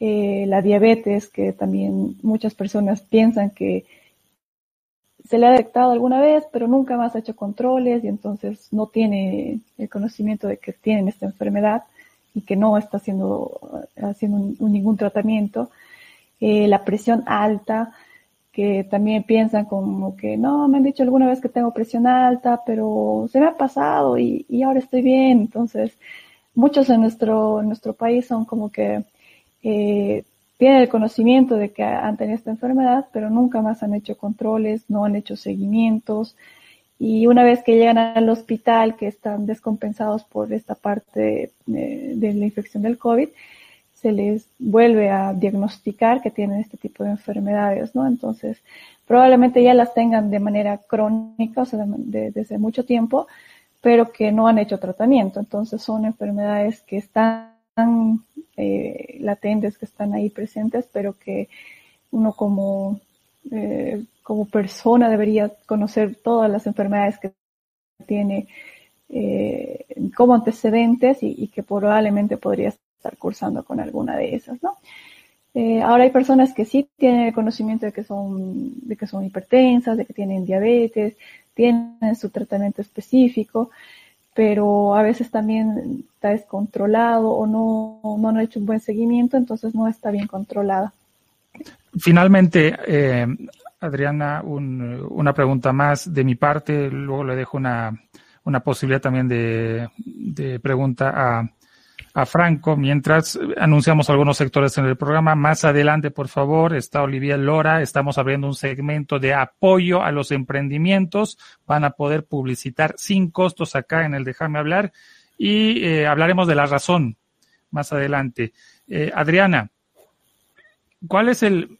eh, la diabetes, que también muchas personas piensan que se le ha detectado alguna vez, pero nunca más ha hecho controles y entonces no tiene el conocimiento de que tienen esta enfermedad y que no está haciendo, haciendo ningún tratamiento. La presión alta, que también piensan como que no, me han dicho alguna vez que tengo presión alta, pero se me ha pasado y, y ahora estoy bien. Entonces, muchos en nuestro, en nuestro país son como que eh, tienen el conocimiento de que han tenido esta enfermedad, pero nunca más han hecho controles, no han hecho seguimientos. Y una vez que llegan al hospital, que están descompensados por esta parte de, de la infección del COVID, se les vuelve a diagnosticar que tienen este tipo de enfermedades, ¿no? Entonces, probablemente ya las tengan de manera crónica, o sea, de, de, desde mucho tiempo, pero que no han hecho tratamiento. Entonces, son enfermedades que están eh, latentes que están ahí presentes, pero que uno como, eh, como persona debería conocer todas las enfermedades que tiene eh, como antecedentes y, y, que probablemente podría estar cursando con alguna de esas, ¿no? Eh, ahora hay personas que sí tienen el conocimiento de que son, de que son hipertensas, de que tienen diabetes, tienen su tratamiento específico, pero a veces también está descontrolado o no, no han hecho un buen seguimiento, entonces no está bien controlada. Finalmente, eh, Adriana, un, una pregunta más de mi parte, luego le dejo una, una posibilidad también de, de pregunta a, a Franco mientras anunciamos algunos sectores en el programa. Más adelante, por favor, está Olivia Lora. Estamos abriendo un segmento de apoyo a los emprendimientos. Van a poder publicitar sin costos acá en el Déjame hablar y eh, hablaremos de la razón más adelante. Eh, Adriana, ¿cuál es el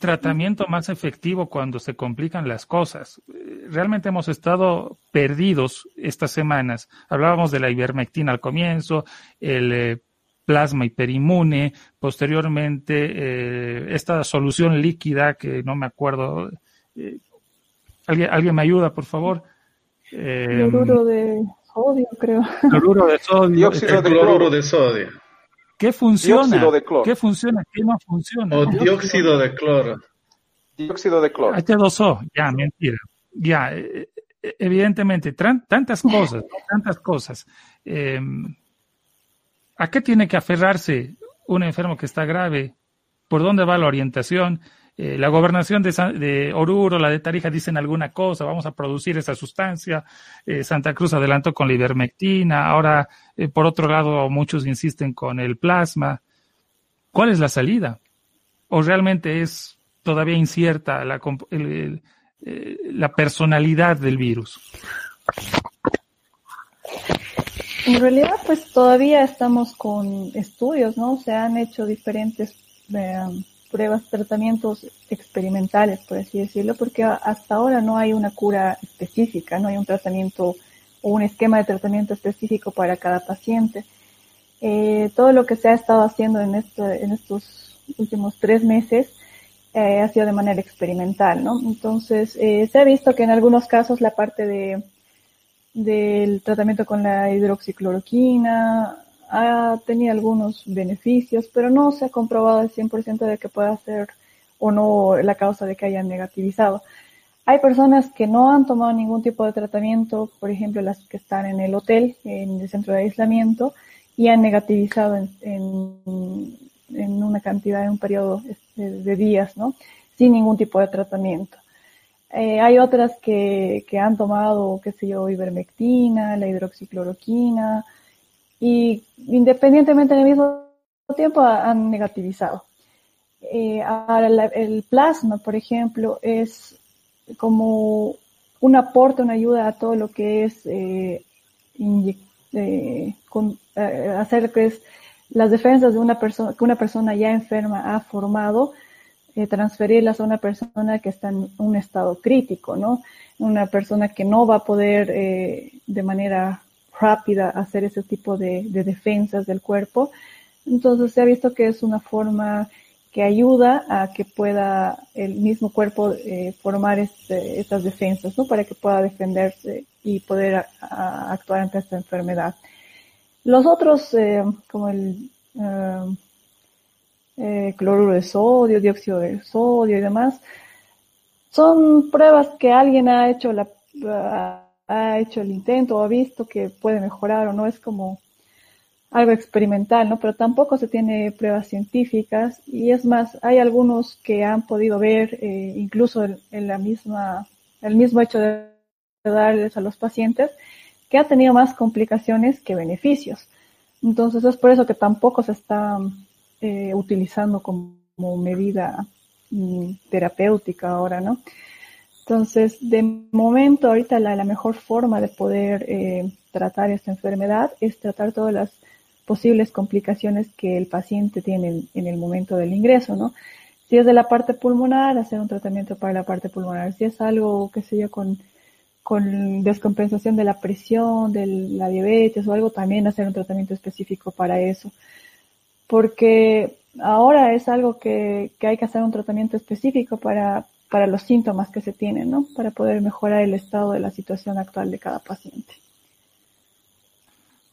tratamiento más efectivo cuando se complican las cosas. Realmente hemos estado perdidos estas semanas. Hablábamos de la ivermectina al comienzo, el eh, plasma hiperinmune, posteriormente eh, esta solución líquida que no me acuerdo. Eh, ¿alguien, ¿Alguien me ayuda, por favor? Cloruro de sodio, creo. Cloruro de sodio. Dióxido de cloruro de sodio. ¿Qué funciona? ¿Qué funciona? ¿Qué no funciona? O dióxido de cloro. Dióxido de cloro. H2O, ya, mentira. Ya, evidentemente, tantas cosas, tantas cosas. Eh, ¿A qué tiene que aferrarse un enfermo que está grave? ¿Por dónde va la orientación? Eh, la gobernación de, de, Oruro, la de Tarija dicen alguna cosa, vamos a producir esa sustancia. Eh, Santa Cruz adelantó con la ivermectina, ahora eh, por otro lado muchos insisten con el plasma. ¿Cuál es la salida? ¿O realmente es todavía incierta la, la personalidad del virus? En realidad, pues todavía estamos con estudios, ¿no? Se han hecho diferentes pruebas, tratamientos experimentales, por así decirlo, porque hasta ahora no hay una cura específica, no hay un tratamiento o un esquema de tratamiento específico para cada paciente. Eh, todo lo que se ha estado haciendo en, en estos últimos tres meses eh, ha sido de manera experimental, ¿no? Entonces, se ha visto que en algunos casos la parte de del tratamiento con la hidroxicloroquina, ha tenido algunos beneficios, pero no se ha comprobado el 100% de que pueda ser o no la causa de que hayan negativizado. Hay personas que no han tomado ningún tipo de tratamiento, por ejemplo, las que están en el hotel, en el centro de aislamiento, y han negativizado en, en, una cantidad, en un periodo este, de días, ¿no? Sin ningún tipo de tratamiento. Eh, hay otras que, que, han tomado, qué sé yo, ivermectina, la hidroxicloroquina, y independientemente del mismo tiempo han negativizado. Eh, ahora el plasma, por ejemplo, es como un aporte, una ayuda a todo lo que es eh, eh, hacer que es las defensas de una persona que una persona ya enferma ha formado transferirlas a una persona que está en un estado crítico, ¿no? Una persona que no va a poder de manera rápida hacer ese tipo de, defensas del cuerpo. Entonces se ha visto que es una forma que ayuda a que pueda el mismo cuerpo eh, formar este, estas defensas, ¿no? Para que pueda defenderse y poder actuar ante esta enfermedad. Los otros, eh, como el eh, cloruro de sodio, dióxido de sodio y demás. Son pruebas que alguien ha hecho la, ha hecho el intento o ha visto que puede mejorar o no es como algo experimental, ¿no? Pero tampoco se tiene pruebas científicas y es más, hay algunos que han podido ver eh, incluso en, la misma, el mismo hecho de darles a los pacientes que ha tenido más complicaciones que beneficios. Entonces es por eso que tampoco se está eh, utilizando como, medida mm, terapéutica ahora, ¿no? Entonces, de momento, ahorita la, mejor forma de poder eh, tratar esta enfermedad es tratar todas las posibles complicaciones que el paciente tiene en, el momento del ingreso, ¿no? Si es de la parte pulmonar, hacer un tratamiento para la parte pulmonar. Si es algo, qué sé yo, con, con descompensación de la presión, de la diabetes o algo, también hacer un tratamiento específico para eso porque ahora es algo que, hay que hacer un tratamiento específico para, para los síntomas que se tienen, ¿no? Para poder mejorar el estado de la situación actual de cada paciente.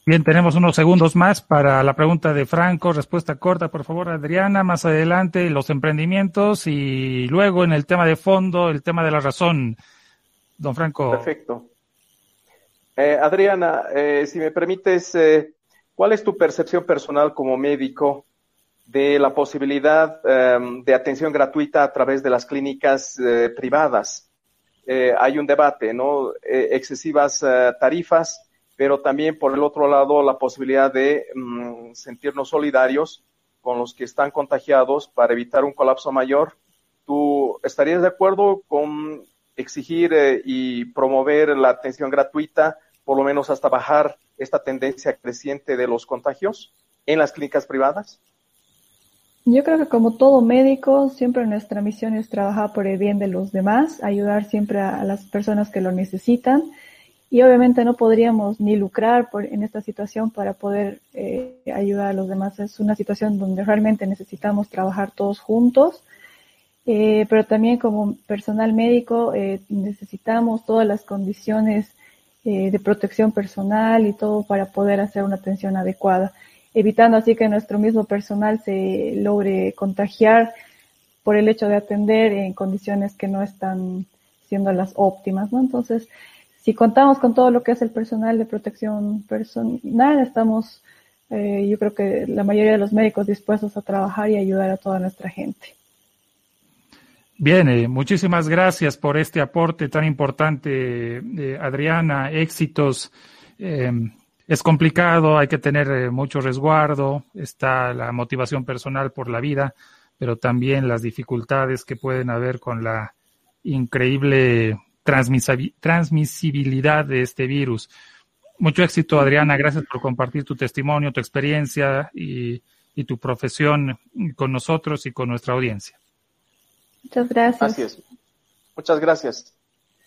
Bien, tenemos unos segundos más para la pregunta de Franco. Respuesta corta, por favor, Adriana. Más adelante, los emprendimientos y luego en el tema de fondo, el tema de la razón. Don Franco. Perfecto. Eh, Adriana, eh, si me permites, eh, ¿Cuál es tu percepción personal como médico de la posibilidad em, de atención gratuita a través de las clínicas eh, privadas? Eh, hay un debate, ¿no? Eh, excesivas tarifas, pero también por el otro lado la posibilidad de mm, sentirnos solidarios con los que están contagiados para evitar un colapso mayor. ¿Tú estarías de acuerdo con exigir y promover la atención gratuita, por lo menos hasta bajar esta tendencia creciente de los contagios en las clínicas privadas? Yo creo que como todo médico, siempre nuestra misión es trabajar por el bien de los demás, ayudar siempre a, las personas que lo necesitan. Y obviamente no podríamos ni lucrar por, en esta situación para poder eh, ayudar a los demás. Es una situación donde realmente necesitamos trabajar todos juntos, eh, pero también como personal médico eh, necesitamos todas las condiciones eh, de protección personal y todo para poder hacer una atención adecuada, evitando así que nuestro mismo personal se logre contagiar por el hecho de atender en condiciones que no están siendo las óptimas, ¿no? Entonces, si contamos con todo lo que es el personal de protección personal, estamos, eh, yo creo que la mayoría de los médicos dispuestos a trabajar y ayudar a toda nuestra gente. Bien, eh, muchísimas gracias por este aporte tan importante, eh, Adriana. Éxitos. Eh, es complicado, hay que tener mucho resguardo, está la motivación personal por la vida, pero también las dificultades que pueden haber con la increíble transmisibilidad de este virus. Mucho éxito, Adriana. Gracias por compartir tu testimonio, tu experiencia y, tu profesión con nosotros y con nuestra audiencia. Muchas gracias. Muchas gracias.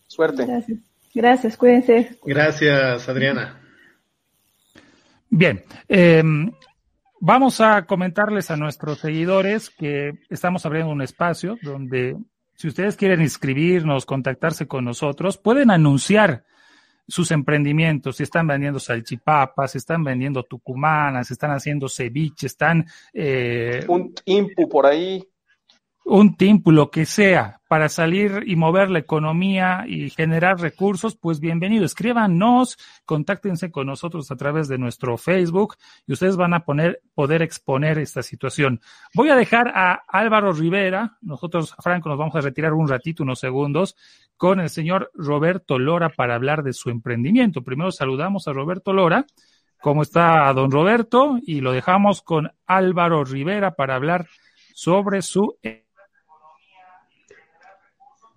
Suerte. Gracias. Gracias, cuídense. Gracias, Adriana. Bien, eh, vamos a comentarles a nuestros seguidores que estamos abriendo un espacio donde si ustedes quieren inscribirnos, contactarse con nosotros, pueden anunciar sus emprendimientos, si están vendiendo salchipapas, si están vendiendo tucumanas, si están haciendo ceviche, están... Eh, un impu por ahí un tiempo, lo que sea, para salir y mover la economía y generar recursos, pues bienvenido. Escríbanos, contáctense con nosotros a través de nuestro Facebook y ustedes van a poner, poder exponer esta situación. Voy a dejar a Álvaro Rivera, nosotros, Franco, nos vamos a retirar un ratito, unos segundos, con el señor Roberto Lora para hablar de su emprendimiento. Primero saludamos a Roberto Lora. ¿Cómo está don Roberto? Y lo dejamos con Álvaro Rivera para hablar sobre su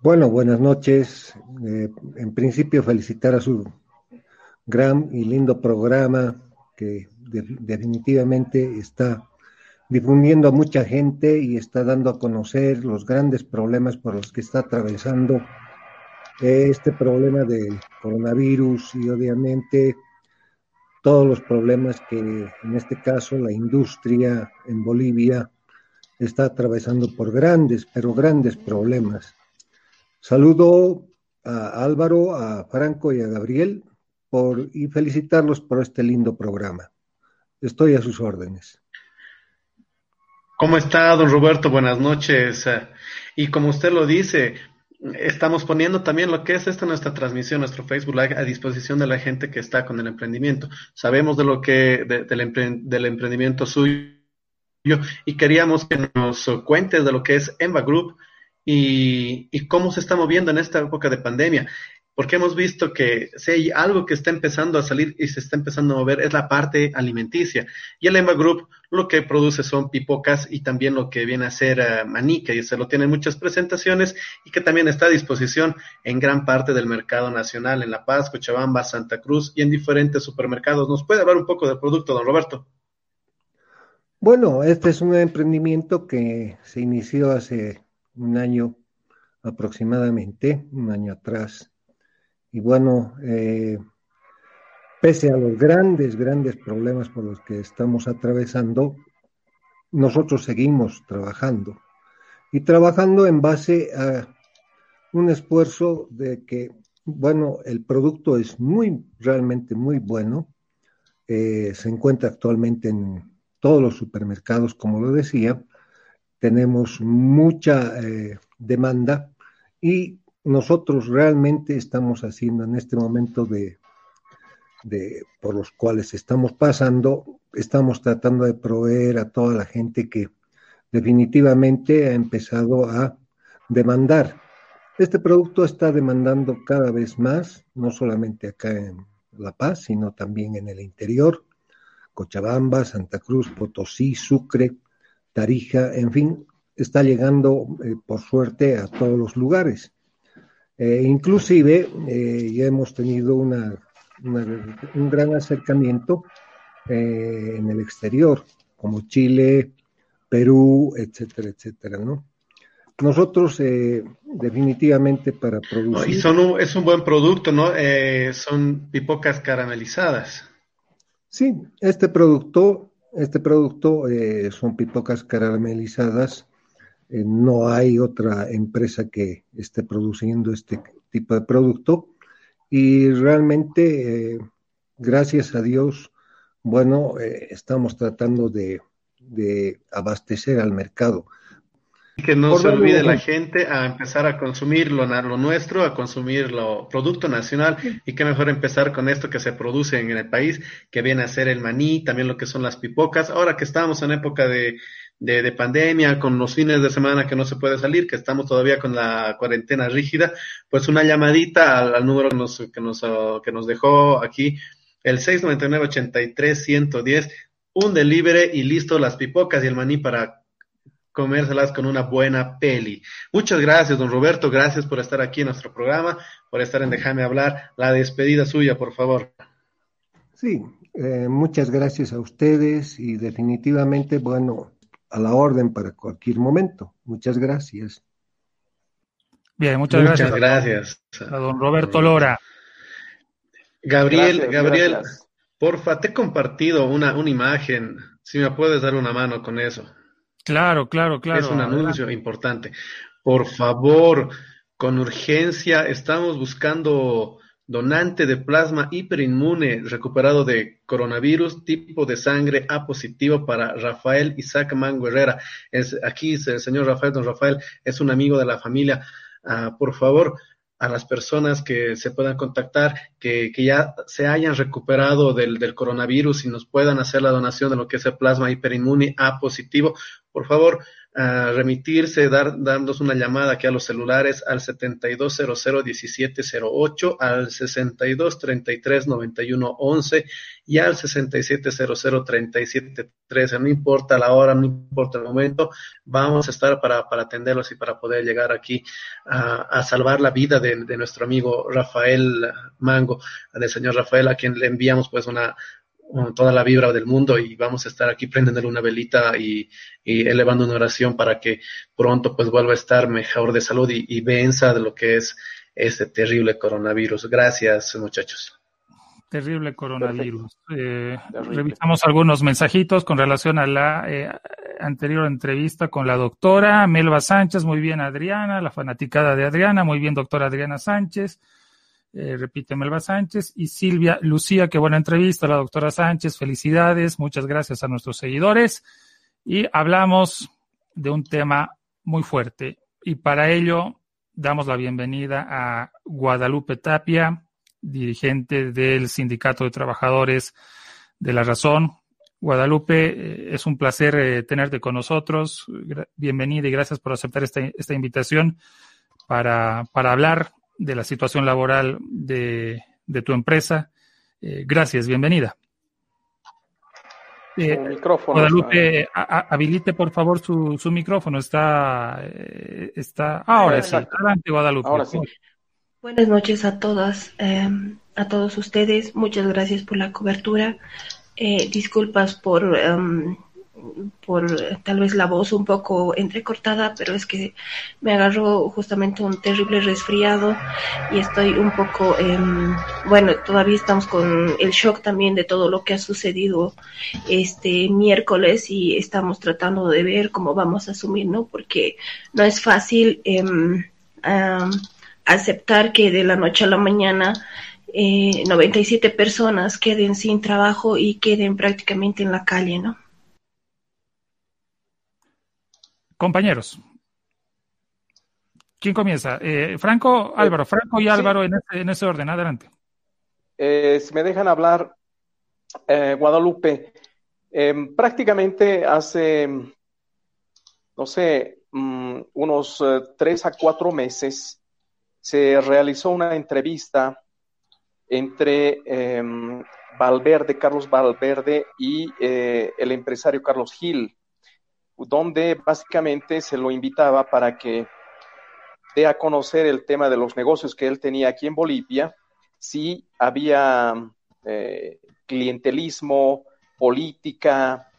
bueno, buenas noches. Eh, en principio felicitar a su gran y lindo programa que definitivamente está difundiendo a mucha gente y está dando a conocer los grandes problemas por los que está atravesando este problema del coronavirus y obviamente todos los problemas que en este caso la industria en Bolivia está atravesando por grandes, pero grandes problemas. Saludo a Álvaro, a Franco y a Gabriel por, y felicitarlos por este lindo programa. Estoy a sus órdenes. ¿Cómo está, don Roberto? Buenas noches. Y como usted lo dice, estamos poniendo también lo que es esta nuestra transmisión, nuestro Facebook Live, a disposición de la gente que está con el emprendimiento. Sabemos de lo que, del, emprendimiento suyo y queríamos que nos cuentes de lo que es Enva Group y, cómo se está moviendo en esta época de pandemia. Porque hemos visto que si hay algo que está empezando a salir y se está empezando a mover es la parte alimenticia. Y el Emma Group lo que produce son pipocas y también lo que viene a ser uh, maní, que se lo tiene muchas presentaciones y que también está a disposición en gran parte del mercado nacional, en La Paz, Cochabamba, Santa Cruz y en diferentes supermercados. ¿Nos puede hablar un poco del producto, don Roberto? Bueno, este es un emprendimiento que se inició hace un año aproximadamente, un año atrás. Y bueno, eh, pese a los grandes, grandes problemas por los que estamos atravesando, nosotros seguimos trabajando. Y trabajando en base a un esfuerzo de que, bueno, el producto es muy, realmente muy bueno. Eh, se encuentra actualmente en todos los supermercados, como lo decía, tenemos mucha eh, demanda y nosotros realmente estamos haciendo en este momento de, de, por los cuales estamos pasando, estamos tratando de proveer a toda la gente que definitivamente ha empezado a demandar. Este producto está demandando cada vez más, no solamente acá en La Paz, sino también en el interior, Cochabamba, Santa Cruz, Potosí, Sucre, Tarija, en fin, está llegando eh, por suerte a todos los lugares. Eh, inclusive eh, ya hemos tenido una, un gran acercamiento en el exterior, como Chile, Perú, etcétera, etcétera, ¿no? Nosotros definitivamente para producir... y son es un buen producto, ¿no? son pipocas caramelizadas. Sí, este producto este producto eh, son pipocas caramelizadas. Eh, no hay otra empresa que esté produciendo este tipo de producto. Y realmente, eh, gracias a Dios, bueno, estamos tratando de abastecer al mercado. Que no se olvide la gente a empezar a consumir lo, lo, nuestro, a consumir lo producto nacional y que mejor empezar con esto que se produce en el país, que viene a ser el maní, también lo que son las pipocas. Ahora que estamos en época de, de, pandemia, con los fines de semana que no se puede salir, que estamos todavía con la cuarentena rígida, pues una llamadita al, número que nos, que nos, que nos dejó aquí, el 699-83-110, un delivery y listo las pipocas y el maní para comérselas con una buena peli. Muchas gracias, don Roberto, gracias por estar aquí en nuestro programa, por estar en Déjame hablar. La despedida suya, por favor. Sí, eh, muchas gracias a ustedes y definitivamente, bueno, a la orden para cualquier momento. Muchas gracias. Bien, muchas, muchas gracias. gracias. A don Roberto Lora. Gabriel, Gracias, Gabriel, gracias. porfa, te he compartido una, una imagen. Si me puedes dar una mano con eso. Claro, claro, claro. es un anuncio importante. Por favor, con urgencia, estamos buscando donante de plasma hiperinmune recuperado de coronavirus, tipo de sangre A positivo para Rafael Isaac Mango Herrera. Es, aquí el señor Rafael, don Rafael, es un amigo de la familia. Ah, por favor, a las personas que se puedan contactar, que, que ya se hayan recuperado del, del, coronavirus y nos puedan hacer la donación de lo que es el plasma hiperinmune A positivo, por favor, uh, remitirse, dar, darnos una llamada aquí a los celulares al 72001708, al 62339111 y al 67003713. No importa la hora, no importa el momento, vamos a estar para, para atenderlos y para poder llegar aquí a, a salvar la vida de, de, nuestro amigo Rafael Mango, del señor Rafael, a quien le enviamos pues una, toda la vibra del mundo y vamos a estar aquí prendiéndole una velita y, y, elevando una oración para que pronto pues vuelva a estar mejor de salud y, y venza de lo que es este terrible coronavirus. Gracias muchachos. Terrible coronavirus. Eh, revisamos algunos mensajitos con relación a la eh, anterior entrevista con la doctora Melba Sánchez. Muy bien, Adriana, la fanaticada de Adriana. Muy bien, doctora Adriana Sánchez. Eh, repite Melba Sánchez y Silvia Lucía, qué buena entrevista, la doctora Sánchez, felicidades, muchas gracias a nuestros seguidores y hablamos de un tema muy fuerte y para ello damos la bienvenida a Guadalupe Tapia, dirigente del Sindicato de Trabajadores de la Razón. Guadalupe, eh, es un placer eh, tenerte con nosotros. Bienvenida y gracias por aceptar esta, esta invitación para, para hablar de la situación laboral de, de tu empresa. Eh, gracias, bienvenida. Eh, micrófono, Guadalupe, a, a, habilite por favor su, su micrófono. Está, eh, está. Ahora sí. Adelante, Guadalupe. Ahora sí. Buenas noches a todas, eh, a todos ustedes. Muchas gracias por la cobertura. Eh, disculpas por um, por tal vez la voz un poco entrecortada, pero es que me agarró justamente un terrible resfriado y estoy un poco, eh, bueno, todavía estamos con el shock también de todo lo que ha sucedido este miércoles y estamos tratando de ver cómo vamos a asumir, ¿no? Porque no es fácil eh, aceptar que de la noche a la mañana eh, 97 personas queden sin trabajo y queden prácticamente en la calle, ¿no? Compañeros, ¿quién comienza? Eh, Franco, Álvaro, Franco y Álvaro sí. en, ese, en, ese, orden, adelante. Eh, si me dejan hablar, eh, Guadalupe, em, prácticamente hace, no sé, um, unos eh, tres a cuatro meses se realizó una entrevista entre em, Valverde, Carlos Valverde y eh, el empresario Carlos Gil donde básicamente se lo invitaba para que dé a conocer el tema de los negocios que él tenía aquí en Bolivia, si había eh, clientelismo, política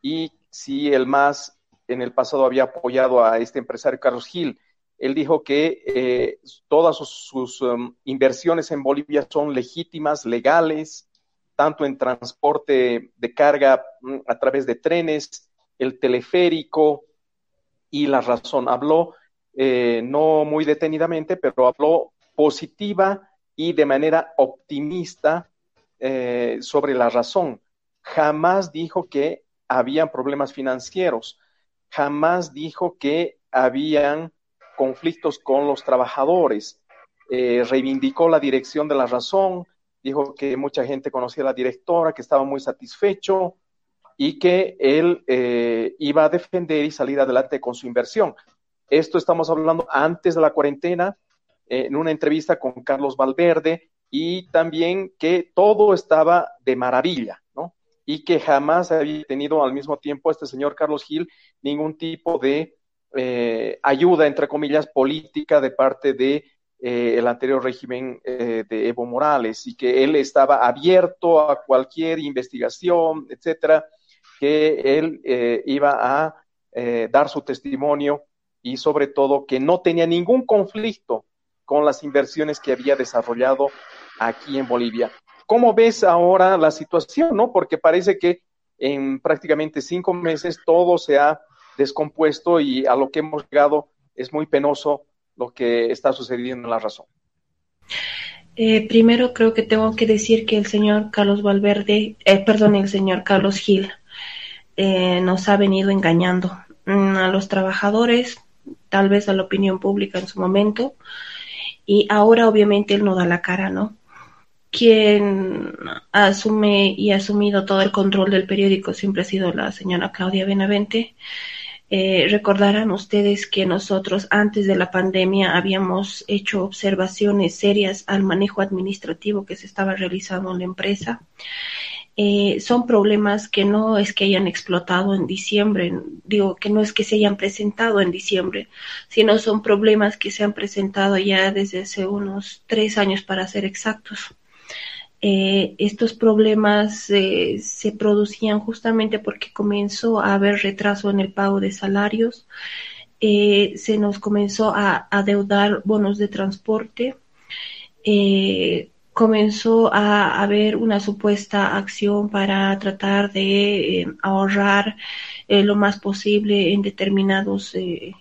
y si el MAS en el pasado había apoyado a este empresario Carlos Gil. Él dijo que eh, todas sus, sus um, inversiones en Bolivia son legítimas, legales, tanto en transporte de carga mm, a través de trenes, el teleférico y la razón. Habló eh, no muy detenidamente, pero habló positiva y de manera optimista eh, sobre la razón. Jamás dijo que habían problemas financieros, jamás dijo que habían conflictos con los trabajadores, eh, reivindicó la dirección de la razón, dijo que mucha gente conocía a la directora, que estaba muy satisfecho, y que él eh, iba a defender y salir adelante con su inversión. Esto estamos hablando antes de la cuarentena, eh, en una entrevista con Carlos Valverde, y también que todo estaba de maravilla, ¿no? y que jamás había tenido al mismo tiempo este señor Carlos Gil ningún tipo de eh, ayuda, entre comillas, política de parte de eh, el anterior régimen de Evo Morales y que él estaba abierto a cualquier investigación, etcétera, que él iba a dar su testimonio y sobre todo que no tenía ningún conflicto con las inversiones que había desarrollado aquí en Bolivia. ¿Cómo ves ahora la situación, no? Porque parece que en prácticamente cinco meses todo se ha descompuesto y a lo que hemos llegado es muy penoso lo que está sucediendo en la razón. Eh, primero creo que tengo que decir que el señor Carlos Valverde, eh, perdón, el señor Carlos Gil eh, nos ha venido engañando mm, a los trabajadores, tal vez a la opinión pública en su momento, y ahora obviamente él no da la cara, ¿no? Quien asume y ha asumido todo el control del periódico siempre ha sido la señora Claudia Benavente. Eh, recordarán ustedes que nosotros antes de la pandemia habíamos hecho observaciones serias al manejo administrativo que se estaba realizando en la empresa. Eh, son problemas que no es que hayan explotado en diciembre, digo que no es que se hayan presentado en diciembre, sino son problemas que se han presentado ya desde hace unos tres años para ser exactos. Eh, estos problemas eh, se producían justamente porque comenzó a haber retraso en el pago de salarios, eh, se nos comenzó a, adeudar bonos de transporte, comenzó a haber una supuesta acción para tratar de ahorrar lo más posible en determinados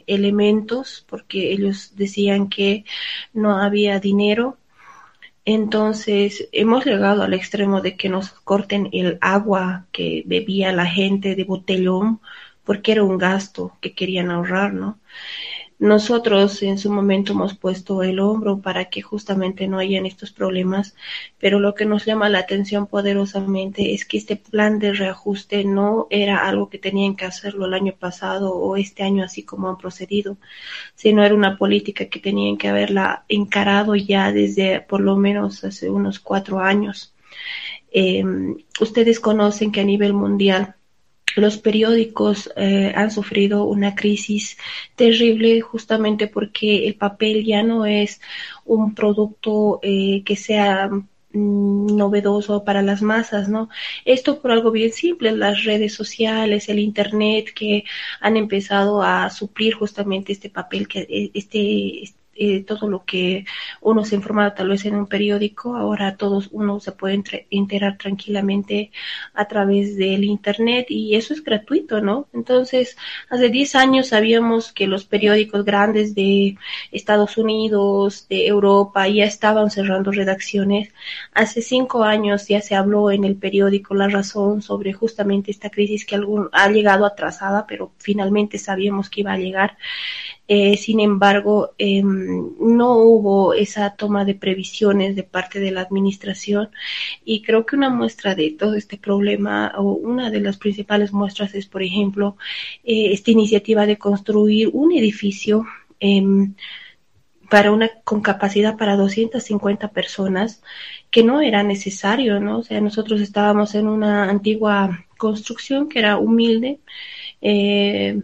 elementos, porque ellos decían que no había dinero entonces, hemos llegado al extremo de que nos corten el agua que bebía la gente de botellón porque era un gasto que querían ahorrar, ¿no? Nosotros en su momento hemos puesto el hombro para que justamente no hayan estos problemas, pero lo que nos llama la atención poderosamente es que este plan de reajuste no era algo que tenían que hacerlo el año pasado o este año así como han procedido, sino era una política que tenían que haberla encarado ya desde por lo menos hace unos cuatro años. Eh, ustedes conocen que a nivel mundial los periódicos eh, han sufrido una crisis terrible justamente porque el papel ya no es un producto eh, que sea mm, novedoso para las masas, ¿no? Esto por algo bien simple, las redes sociales, el internet que han empezado a suplir justamente este papel que eh, este eh, todo lo que uno se informa tal vez en un periódico, ahora todos uno se puede enterar tranquilamente a través del internet y eso es gratuito, ¿no? Entonces, hace 10 años sabíamos que los periódicos grandes de Estados Unidos, de Europa, ya estaban cerrando redacciones. Hace cinco años ya se habló en el periódico La Razón sobre justamente esta crisis que algún, ha llegado atrasada, pero finalmente sabíamos que iba a llegar. Eh, sin embargo, em, no hubo esa toma de previsiones de parte de la administración y creo que una muestra de todo este problema o una de las principales muestras es, por ejemplo, eh, esta iniciativa de construir un edificio em, para una con capacidad para 250 personas que no era necesario, ¿no? O sea, nosotros estábamos en una antigua construcción que era humilde, eh,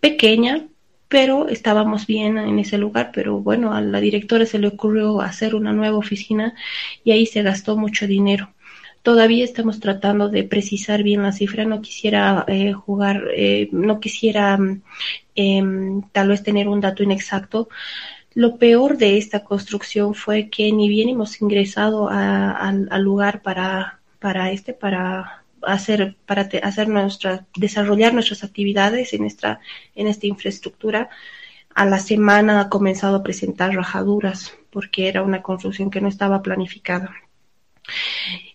pequeña, pero estábamos bien en ese lugar, pero bueno, a la directora se le ocurrió hacer una nueva oficina y ahí se gastó mucho dinero. Todavía estamos tratando de precisar bien la cifra, no quisiera eh, jugar, eh, no quisiera em, tal vez tener un dato inexacto. Lo peor de esta construcción fue que ni bien hemos ingresado al lugar para, para este, para hacer para hacer nuestra desarrollar nuestras actividades en esta en esta infraestructura. A la semana ha comenzado a presentar rajaduras porque era una construcción que no estaba planificada.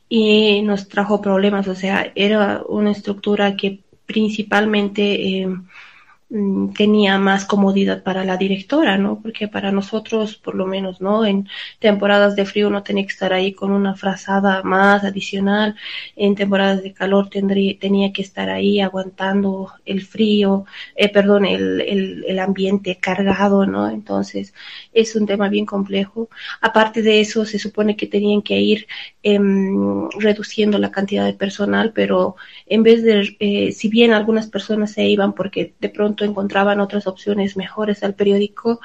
Y nos trajo problemas o sea era una estructura que principalmente eh, tenía más comodidad para la directora, ¿no? Porque para nosotros, por lo menos, ¿no? En temporadas de frío no tenía que estar ahí con una frazada más adicional, en temporadas de calor tendría, tenía que estar ahí aguantando el frío, eh, perdón, el, el, el ambiente cargado, ¿no? Entonces, es un tema bien complejo. Aparte de eso, se supone que tenían que ir eh, reduciendo la cantidad de personal, pero en vez de, eh, si bien algunas personas se iban porque de pronto encontraban otras opciones mejores al periódico,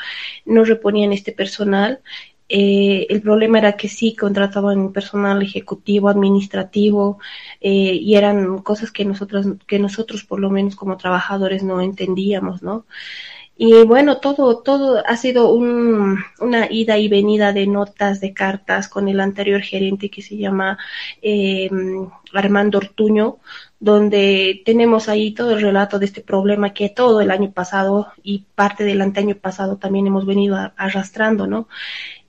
no reponían este personal. Eh, el problema era que sí contrataban personal ejecutivo, administrativo, eh, y eran cosas que nosotros, que nosotros por lo menos como trabajadores no entendíamos, ¿no? Y bueno, todo, todo ha sido un, una ida y venida de notas, de cartas con el anterior gerente que se llama eh, Armando Ortuño, donde tenemos ahí todo el relato de este problema que todo el año pasado y parte del anteaño pasado también hemos venido arrastrando, ¿no?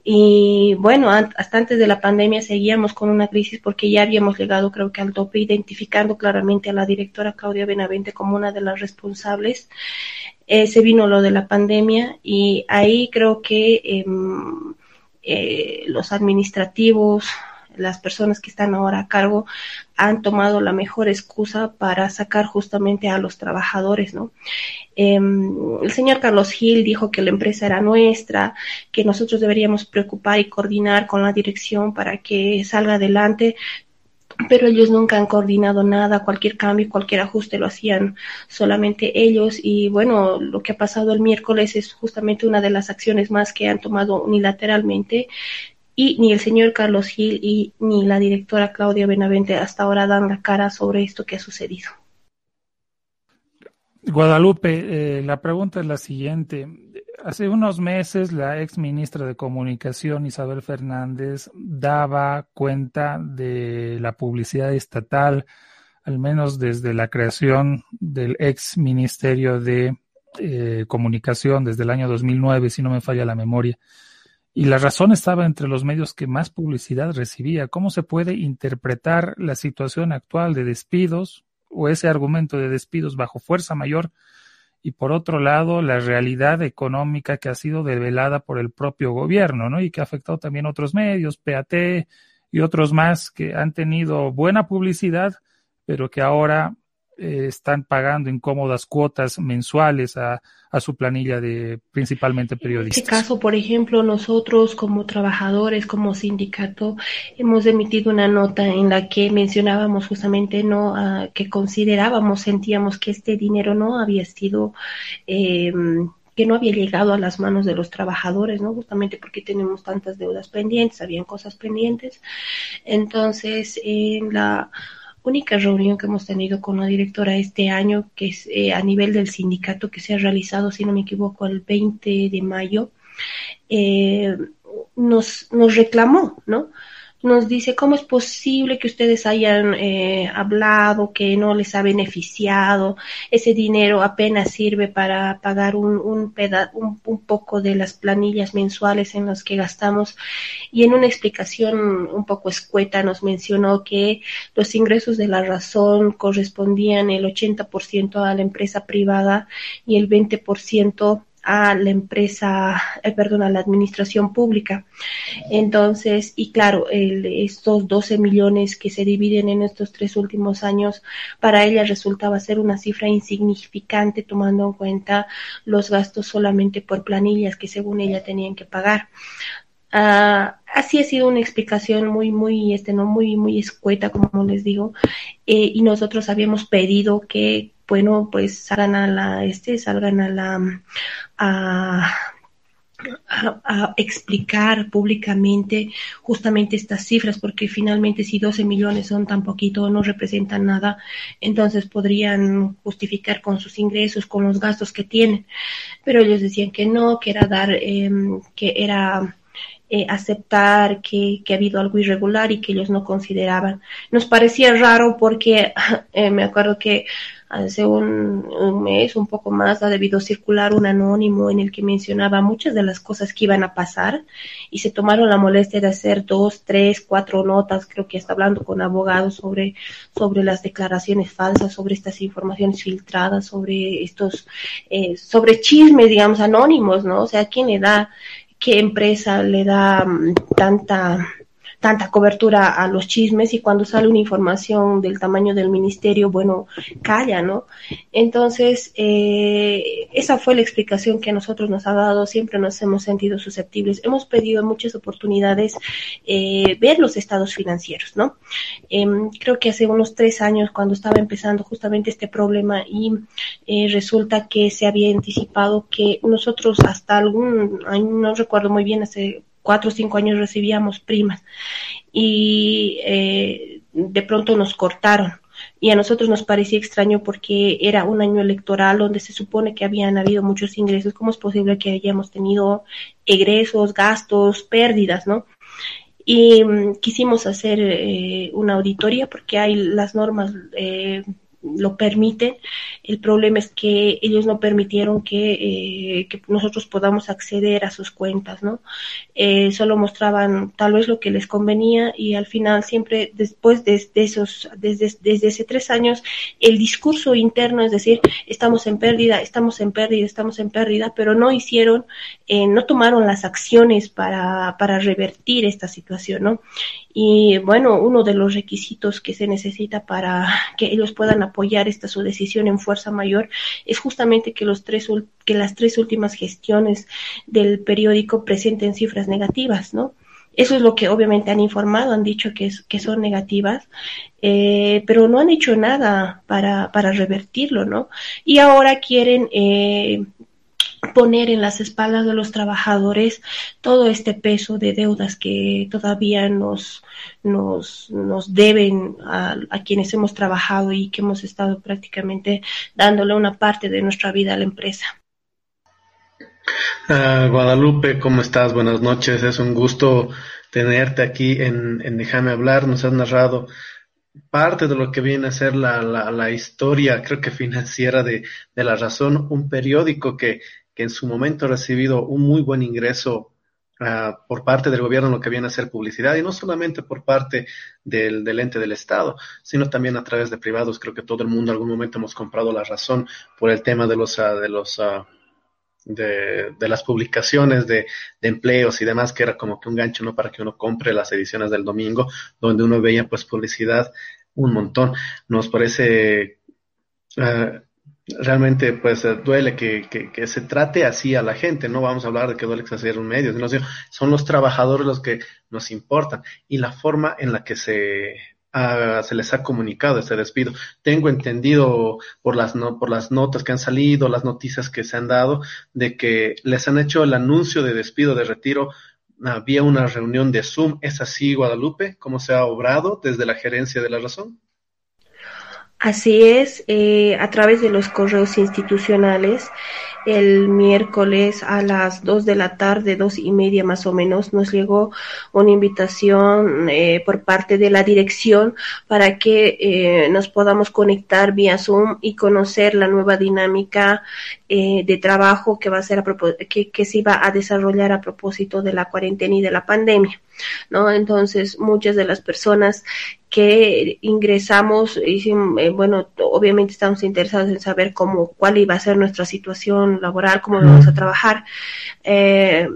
Y bueno, hasta antes de la pandemia seguíamos con una crisis porque ya habíamos llegado creo que al tope, identificando claramente a la directora Claudia Benavente como una de las responsables eh, se vino lo de la pandemia y ahí creo que eh, eh, los administrativos, las personas que están ahora a cargo han tomado la mejor excusa para sacar justamente a los trabajadores, ¿no? Eh, el señor Carlos Gil dijo que la empresa era nuestra, que nosotros deberíamos preocupar y coordinar con la dirección para que salga adelante, pero ellos nunca han coordinado nada, cualquier cambio, cualquier ajuste lo hacían solamente ellos y bueno, lo que ha pasado el miércoles es justamente una de las acciones más que han tomado unilateralmente y ni el señor Carlos Gil y ni la directora Claudia Benavente hasta ahora dan la cara sobre esto que ha sucedido. Guadalupe, eh, la pregunta es la siguiente. Hace unos meses la ex ministra de Comunicación Isabel Fernández daba cuenta de la publicidad estatal, al menos desde la creación del ex Ministerio de eh, Comunicación desde el año 2009, si no me falla la memoria. Y la razón estaba entre los medios que más publicidad recibía. ¿Cómo se puede interpretar la situación actual de despidos o ese argumento de despidos bajo fuerza mayor? y por otro lado la realidad económica que ha sido develada por el propio gobierno, ¿no? Y que ha afectado también otros medios, PAT y otros más que han tenido buena publicidad, pero que ahora eh, están pagando incómodas cuotas mensuales a, a, su planilla de principalmente periodistas. En este caso, por ejemplo, nosotros como trabajadores, como sindicato, hemos emitido una nota en la que mencionábamos justamente no que considerábamos, sentíamos que este dinero no había sido eh, que no había llegado a las manos de los trabajadores, ¿no? Justamente porque tenemos tantas deudas pendientes, habían cosas pendientes. Entonces, en la única reunión que hemos tenido con la directora este año, que es eh, a nivel del sindicato, que se ha realizado, si no me equivoco, el 20 de mayo, eh, nos, nos reclamó, ¿no? Nos dice cómo es posible que ustedes hayan eh, hablado que no les ha beneficiado, ese dinero apenas sirve para pagar un, un, un, un, poco de las planillas mensuales en las que gastamos. Y en una explicación un poco escueta nos mencionó que los ingresos de la razón correspondían el 80% a la empresa privada y el 20% a la empresa, eh, perdón, a la administración pública. Entonces, y claro, estos 12 millones que se dividen en estos tres últimos años, para ella resultaba ser una cifra insignificante tomando en cuenta los gastos solamente por planillas que según ella tenían que pagar. Uh, así ha sido una explicación muy, muy, este, no, muy, muy escueta, como les digo, eh, y nosotros habíamos pedido que bueno, pues salgan a la, este, salgan a la, a, a, explicar públicamente justamente estas cifras, porque finalmente si 12 millones son tan poquito, no representan nada, entonces podrían justificar con sus ingresos, con los gastos que tienen. Pero ellos decían que no, que era dar, eh, que era eh, aceptar que, que, ha habido algo irregular y que ellos no consideraban. Nos parecía raro porque eh, me acuerdo que hace un, mes, un poco más, ha debido circular un anónimo en el que mencionaba muchas de las cosas que iban a pasar y se tomaron la molestia de hacer dos, tres, cuatro notas, creo que está hablando con abogados sobre, sobre las declaraciones falsas, sobre estas informaciones filtradas, sobre estos, eh, sobre chismes, digamos, anónimos, ¿no? O sea, ¿quién le da, qué empresa le da mm, tanta tanta cobertura a los chismes y cuando sale una información del tamaño del ministerio, bueno, calla, ¿no? Entonces, eh, esa fue la explicación que a nosotros nos ha dado, siempre nos hemos sentido susceptibles. Hemos pedido en muchas oportunidades eh, ver los estados financieros, ¿no? Eh, creo que hace unos tres años, cuando estaba empezando justamente este problema y eh, resulta que se había anticipado que nosotros hasta algún, no recuerdo muy bien, hace cuatro o cinco años recibíamos primas y eh, de pronto nos cortaron. Y a nosotros nos parecía extraño porque era un año electoral donde se supone que habían habido muchos ingresos. ¿Cómo es posible que hayamos tenido egresos, gastos, pérdidas, no? Y mm, quisimos hacer eh, una auditoría porque hay las normas eh, lo permiten. El problema es que ellos no permitieron que, eh, que nosotros podamos acceder a sus cuentas, ¿no? Eh, solo mostraban tal vez lo que les convenía y al final siempre después de, esos, desde, desde ese tres años, el discurso interno es decir, estamos en pérdida, estamos en pérdida, estamos en pérdida, pero no hicieron, eh, no tomaron las acciones para, para revertir esta situación, ¿no? Y bueno, uno de los requisitos que se necesita para que ellos puedan apoyar esta su decisión en fuerza mayor es justamente que los tres que las tres últimas gestiones del periódico presenten cifras negativas, ¿no? Eso es lo que obviamente han informado, han dicho que, es, que son negativas, eh, pero no han hecho nada para, para revertirlo, ¿no? Y ahora quieren eh, poner en las espaldas de los trabajadores todo este peso de deudas que todavía nos, nos, nos deben a, a, quienes hemos trabajado y que hemos estado prácticamente dándole una parte de nuestra vida a la empresa. Uh, Guadalupe, ¿cómo estás? Buenas noches, es un gusto tenerte aquí en, en Déjame hablar, nos has narrado parte de lo que viene a ser la, la, la historia, creo que financiera de, de la razón, un periódico que que en su momento ha recibido un muy buen ingreso uh, por parte del gobierno en lo que viene a ser publicidad y no solamente por parte del, del, ente del Estado, sino también a través de privados. Creo que todo el mundo en algún momento hemos comprado la razón por el tema de los, uh, de los uh, de, las publicaciones de, empleos y demás, que era como que un gancho, ¿no? Para que uno compre las ediciones del domingo, donde uno veía pues publicidad un montón. Nos parece realmente pues eh, duele que, se trate así a la gente, no vamos a hablar de que duele se un medio, sino son los trabajadores los que nos importan y la forma en la que se, uh, se les ha comunicado este despido. Tengo entendido por las, no, por las notas que han salido, las noticias que se han dado, de que les han hecho el anuncio de despido, de retiro, había una reunión de Zoom, ¿es así Guadalupe? ¿Cómo se ha obrado desde la gerencia de la razón? Así es, eh, a través de los correos institucionales, el miércoles a las dos de la tarde, dos y media más o menos, nos llegó una invitación eh, por parte de la dirección para que eh, nos podamos conectar vía Zoom y conocer la nueva dinámica eh, de trabajo que va a ser a que, que se iba a desarrollar a propósito de la cuarentena y de la pandemia. ¿No? Entonces, muchas de las personas que ingresamos, y, eh, bueno, obviamente estamos interesados en saber cómo, cuál iba a ser nuestra situación laboral, cómo vamos a trabajar. Eh,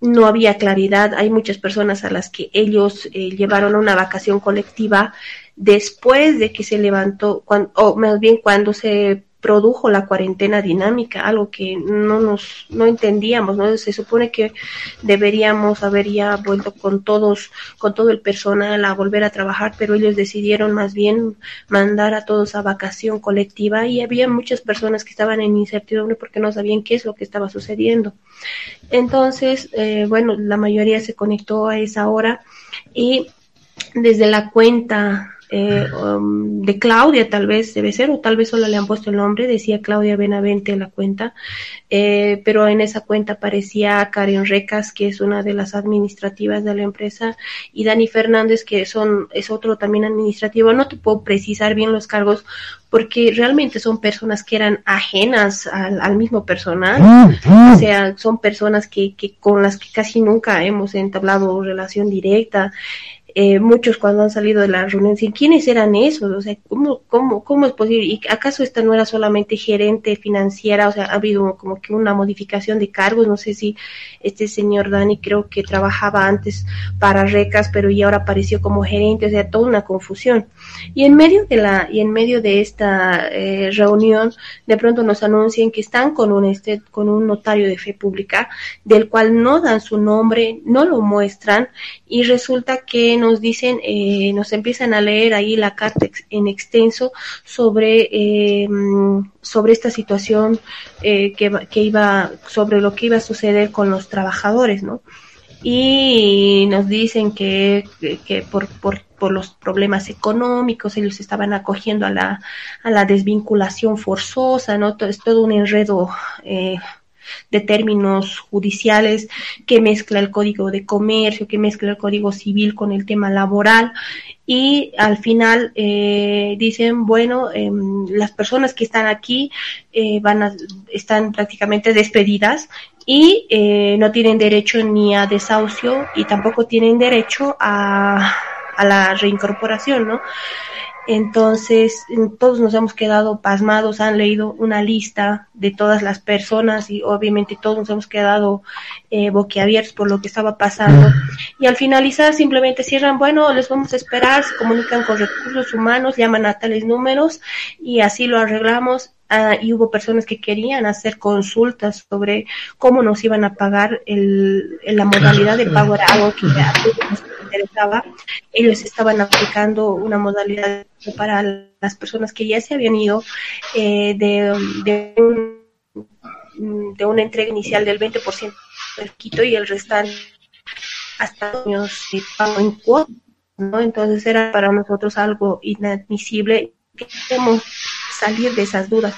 no había claridad, hay muchas personas a las que ellos eh, llevaron una vacación colectiva después de que se levantó, cuando, o más bien cuando se produjo la cuarentena dinámica, algo que no nos no entendíamos, ¿no? Se supone que deberíamos haber ya vuelto con todos, con todo el personal a volver a trabajar, pero ellos decidieron más bien mandar a todos a vacación colectiva y había muchas personas que estaban en incertidumbre porque no sabían qué es lo que estaba sucediendo. Entonces, eh, bueno, la mayoría se conectó a esa hora y desde la cuenta eh, um, de Claudia, tal vez debe ser, o tal vez solo le han puesto el nombre, decía Claudia Benavente en la cuenta, eh, pero en esa cuenta aparecía Karen Recas, que es una de las administrativas de la empresa, y Dani Fernández, que son, es otro también administrativo. No te puedo precisar bien los cargos porque realmente son personas que eran ajenas al, mismo personal, o sea, son personas que, que con las que casi nunca hemos entablado relación directa, eh, muchos cuando han salido de la reunión dicen, ¿quiénes eran esos? O sea, ¿cómo, cómo, cómo es posible? ¿Y acaso esta no era solamente gerente financiera? O sea, ha habido como que una modificación de cargos. No sé si este señor Dani creo que trabajaba antes para Recas, pero y ahora apareció como gerente, o sea, toda una confusión. Y en medio de la, y en medio de esta eh, reunión, de pronto nos anuncian que están con un, este, con un notario de fe pública, del cual no dan su nombre, no lo muestran, y resulta que nos dicen, eh, nos empiezan a leer ahí la carta en extenso sobre, eh, sobre esta situación eh, que, que, iba, sobre lo que iba a suceder con los trabajadores, ¿no? Y nos dicen que, que por, por, por los problemas económicos, ellos estaban acogiendo a la, a la desvinculación forzosa, ¿no? Es todo un enredo eh, de términos judiciales que mezcla el código de comercio, que mezcla el código civil con el tema laboral y al final eh, dicen bueno eh, las personas que están aquí eh, van a, están prácticamente despedidas y eh, no tienen derecho ni a desahucio y tampoco tienen derecho a, a la reincorporación, ¿no? Entonces, todos nos hemos quedado pasmados, han leído una lista de todas las personas y obviamente todos nos hemos quedado eh, boquiabiertos por lo que estaba pasando. Y al finalizar simplemente cierran, bueno, les vamos a esperar, se comunican con recursos humanos, llaman a tales números y así lo arreglamos Ah, y hubo personas que querían hacer consultas sobre cómo nos iban a pagar el, la modalidad de pago era algo que a todos nos interesaba. Ellos estaban aplicando una modalidad para las personas que ya se habían ido eh, de, de, un, de una entrega inicial del 20% del quito y el restante hasta años de pago en cuotas, ¿no? Entonces era para nosotros algo inadmisible. Queremos salir de esas dudas.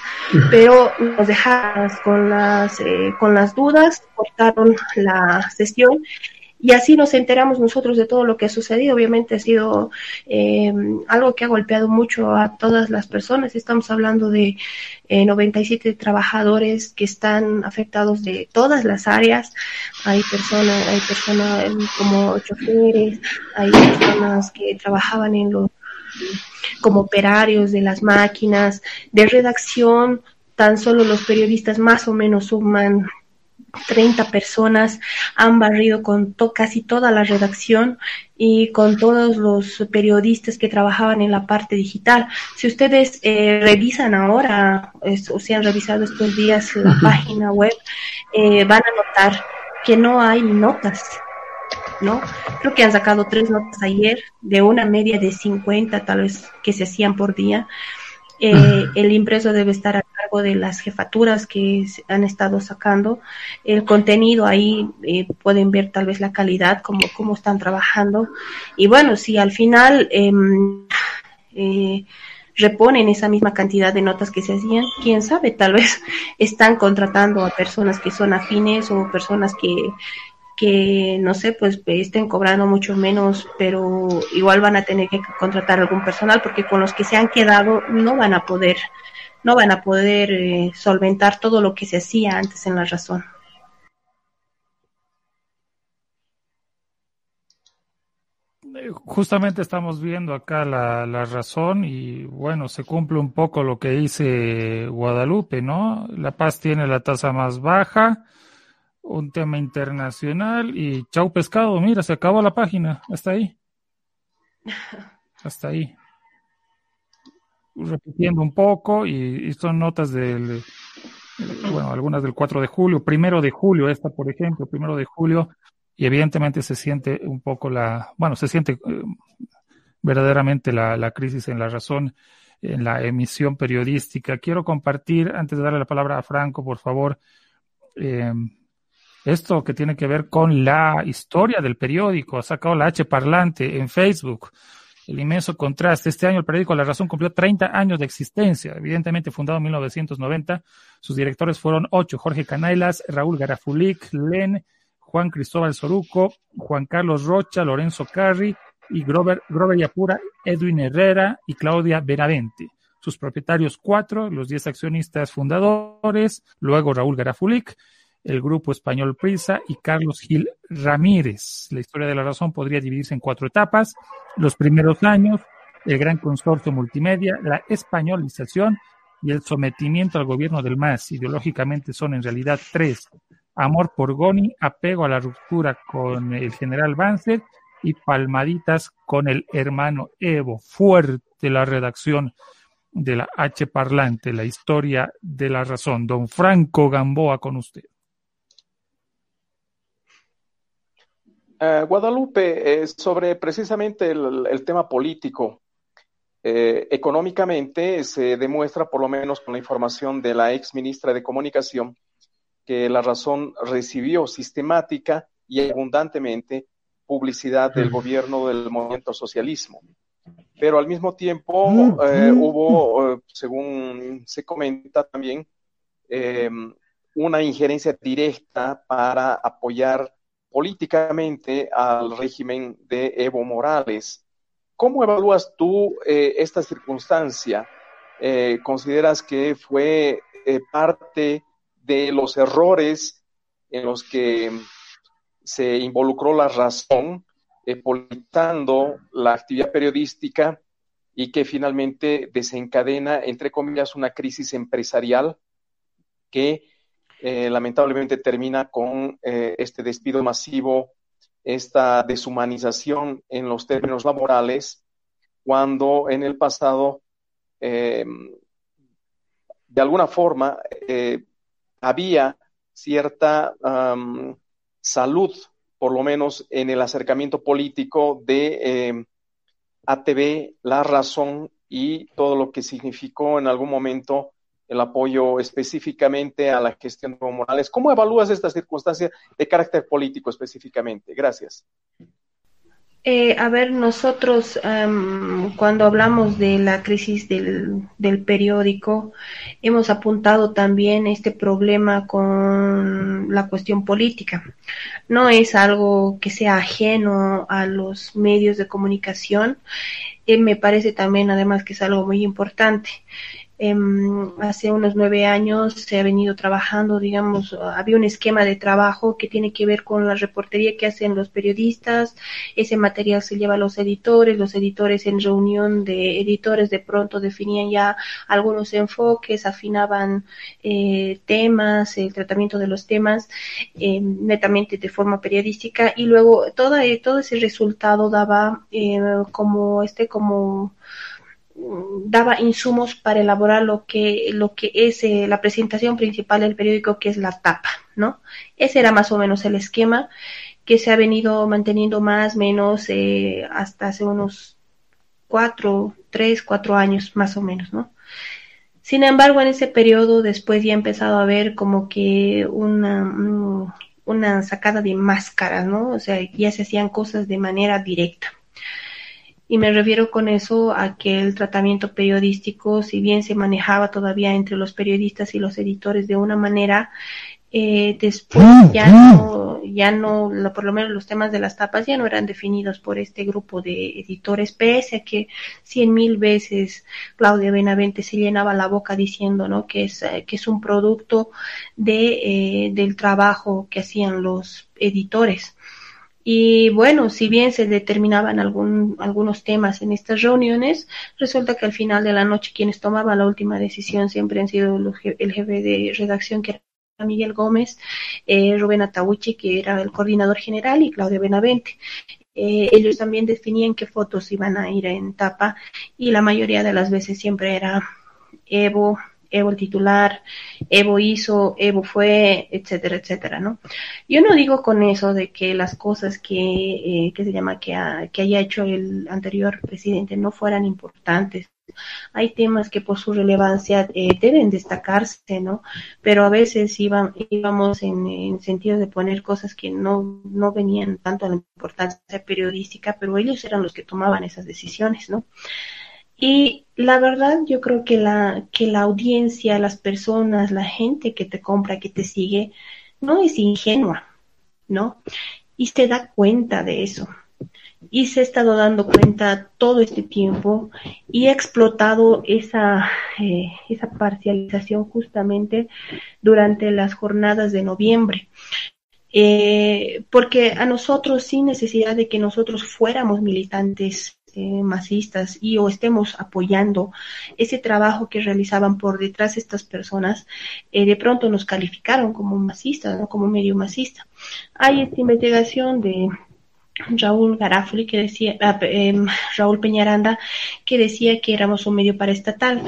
Pero nos dejamos con las, eh, con las dudas, cortaron la sesión y así nos enteramos nosotros de todo lo que ha sucedido. Obviamente ha sido eh, algo que ha golpeado mucho a todas las personas. Estamos hablando de eh, 97 trabajadores que están afectados de todas las áreas. Hay personas, hay personas como choferes, hay personas que trabajaban en los como operarios de las máquinas, de redacción, tan solo los periodistas más o menos suman 30 personas, han barrido con casi toda la redacción y con todos los periodistas que trabajaban en la parte digital. Si ustedes eh, revisan ahora, o si han revisado estos días la página web, eh, van a notar que no hay notas ¿no? Creo que han sacado tres notas ayer, de una media de 50 tal vez que se hacían por día. Eh, el impreso debe estar a cargo de las jefaturas que han estado sacando. El contenido ahí eh, pueden ver tal vez la calidad, cómo, cómo están trabajando. Y bueno, si al final em, eh, reponen esa misma cantidad de notas que se hacían, quién sabe, tal vez están contratando a personas que son afines o personas que que no sé, pues estén cobrando mucho menos, pero igual van a tener que contratar algún personal porque con los que se han quedado no van a poder, no van a poder eh, solventar todo lo que se hacía antes en la razón. Justamente estamos viendo acá la, la razón y bueno, se cumple un poco lo que dice Guadalupe, ¿no? La Paz tiene la tasa más baja, un tema internacional y chau pescado, mira, se acabó la página, hasta ahí. Hasta ahí. Repitiendo un poco y, son notas del, bueno, algunas del 4 de julio, primero de julio, esta por ejemplo, primero de julio, y evidentemente se siente un poco la, bueno, se siente eh, verdaderamente la, la crisis en la razón en la emisión periodística. Quiero compartir, antes de darle la palabra a Franco, por favor, eh, esto que tiene que ver con la historia del periódico, ha sacado la H parlante en Facebook el inmenso contraste. Este año el periódico La Razón cumplió 30 años de existencia, evidentemente fundado en 1990. Sus directores fueron ocho, Jorge Canailas, Raúl Garafulic, Len, Juan Cristóbal Soruco, Juan Carlos Rocha, Lorenzo Carri y Grover, Grover Yapura, Edwin Herrera y Claudia Benavente. Sus propietarios cuatro, los diez accionistas fundadores, luego Raúl Garafulic, el grupo español Prisa y Carlos Gil Ramírez. La historia de la razón podría dividirse en cuatro etapas. Los primeros años, el gran consorcio multimedia, la españolización y el sometimiento al gobierno del MAS. Ideológicamente son en realidad tres. Amor por Goni, apego a la ruptura con el general Banzer y palmaditas con el hermano Evo. Fuerte la redacción de la H parlante, la historia de la razón. Don Franco Gamboa con usted. Uh, Guadalupe, eh, sobre precisamente el, el tema político. Eh, económicamente se demuestra, por lo menos con la información de la ex ministra de Comunicación, que la razón recibió sistemática y abundantemente publicidad del gobierno del movimiento socialismo. Pero al mismo tiempo eh, hubo, según se comenta también, una injerencia directa para apoyar políticamente al régimen de Evo Morales. ¿Cómo evalúas tú eh, esta circunstancia? Eh, ¿Consideras que fue eh, parte de los errores en los que se involucró la razón, politizando la actividad periodística y que finalmente desencadena, entre comillas, una crisis empresarial que eh, lamentablemente termina con eh, este despido masivo, esta deshumanización en los términos laborales, cuando en el pasado, eh, de alguna forma, había cierta salud, por lo menos en el acercamiento político de ATV, la razón y todo lo que significó en algún momento el apoyo específicamente a la gestión de Morales. ¿Cómo evalúas esta circunstancia de carácter político específicamente? Gracias. Eh, a ver, nosotros um, cuando hablamos de la crisis del, del, periódico, hemos apuntado también este problema con la cuestión política. No es algo que sea ajeno a los medios de comunicación. Eh, me parece también, además, que es algo muy importante. Em, hace unos nueve años se ha venido trabajando, digamos, había un esquema de trabajo que tiene que ver con la reportería que hacen los periodistas, ese material se lleva a los editores, los editores en reunión de editores de pronto definían ya algunos enfoques, afinaban eh, temas, el tratamiento de los temas eh, netamente de forma periodística. Y luego todo, todo ese resultado daba eh, como este como daba insumos para elaborar lo que, lo que es eh, la presentación principal del periódico, que es la tapa, ¿no? Ese era más o menos el esquema que se ha venido manteniendo más o menos eh, hasta hace unos cuatro, tres, cuatro años más o menos, ¿no? Sin embargo, en ese periodo después ya ha empezado a haber como que una, mm, una sacada de máscaras, ¿no? O sea, ya se hacían cosas de manera directa. Y me refiero con eso a que el tratamiento periodístico, si bien se manejaba todavía entre los periodistas y los editores de una manera, eh, después mm, ya mm. no, ya no, por lo menos los temas de las tapas ya no eran definidos por este grupo de editores, pese a que cien mil veces Claudia Benavente se llenaba la boca diciendo, ¿no? Que es, que es un producto de, eh, del trabajo que hacían los editores. Y bueno, si bien se determinaban algún, algunos temas en estas reuniones, resulta que al final de la noche quienes tomaban la última decisión siempre han sido el jefe de redacción, que era Miguel Gómez, eh, Rubén Atauchi, que era el coordinador general, y Claudia Benavente. Eh, ellos también definían qué fotos iban a ir en tapa y la mayoría de las veces siempre era Evo, Evo el titular, Evo hizo, Evo fue, etcétera, etcétera, ¿no? Yo no digo con eso de que las cosas que, eh, que se llama, que, que haya hecho el anterior presidente no fueran importantes Hay temas que por su relevancia eh, deben destacarse, ¿no? Pero a veces íbamos en, en sentido de poner cosas que no, no venían tanto a la importancia periodística, pero ellos eran los que tomaban esas decisiones, ¿no? Y la verdad, yo creo que la, que la audiencia, las personas, la gente que te compra, que te sigue, no es ingenua, ¿no? Y se da cuenta de eso. Y se ha estado dando cuenta todo este tiempo y ha explotado esa, eh, esa parcialización justamente durante las jornadas de noviembre. Eh, porque a nosotros, sin necesidad de que nosotros fuéramos militantes eh, masistas y o estemos apoyando ese trabajo que realizaban por detrás estas personas, eh, de pronto nos calificaron como masistas, ¿no? como medio masista. Hay esta investigación de Raúl Garafoli que decía, ah, em, Raúl Peñaranda, que decía que éramos un medio paraestatal.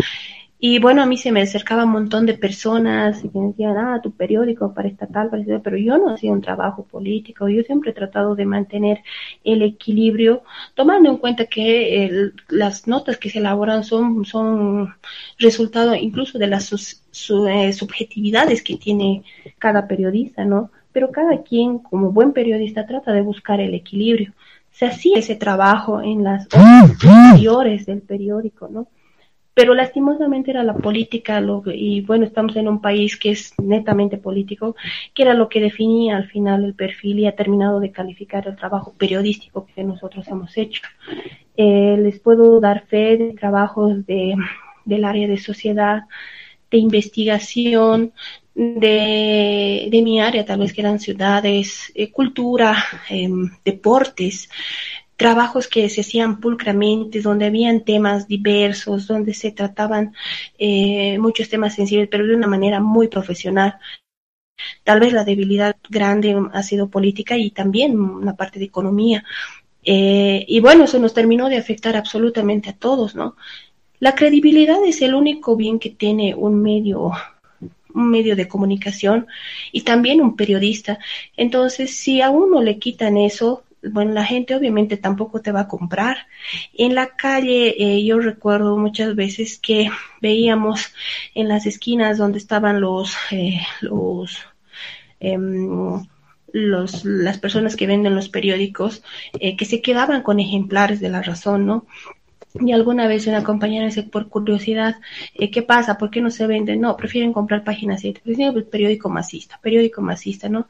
Y bueno, a mí se me acercaba un montón de personas y me decían, ah, tu periódico para estatal, para pero yo no hacía un trabajo político, yo siempre he tratado de mantener el equilibrio, tomando en cuenta que las notas que se elaboran son, son resultado incluso de las eh, subjetividades que tiene cada periodista, ¿no? Pero cada quien, como buen periodista, trata de buscar el equilibrio. Se hacía ese trabajo en las horas superiores del periódico, ¿no? Pero lastimosamente era la política lo, y bueno, estamos en un país que es netamente político, que era lo que definía al final el perfil y ha terminado de calificar el trabajo periodístico que nosotros hemos hecho. Eh, les puedo dar fe de trabajos de, del área de sociedad, de investigación, de, de, mi área, tal vez que eran ciudades, eh, cultura, em, deportes, trabajos que se hacían pulcramente, donde habían temas diversos, donde se trataban eh, muchos temas sensibles, pero de una manera muy profesional. Tal vez la debilidad grande ha sido política y también una parte de economía. Eh, y bueno, eso nos terminó de afectar absolutamente a todos, ¿no? La credibilidad es el único bien que tiene un medio un medio de comunicación y también un periodista. Entonces, si a uno le quitan eso, bueno, la gente obviamente tampoco te va a comprar. En la calle eh, yo recuerdo muchas veces que veíamos en las esquinas donde estaban los, eh, los, em, los, las personas que venden los periódicos, eh, que se quedaban con ejemplares de la razón, ¿no? Y alguna vez una compañera dice, por curiosidad, ¿qué pasa? ¿Por qué no se venden? No, prefieren comprar páginas 7. Pues, el periódico masista, periódico masista, ¿no?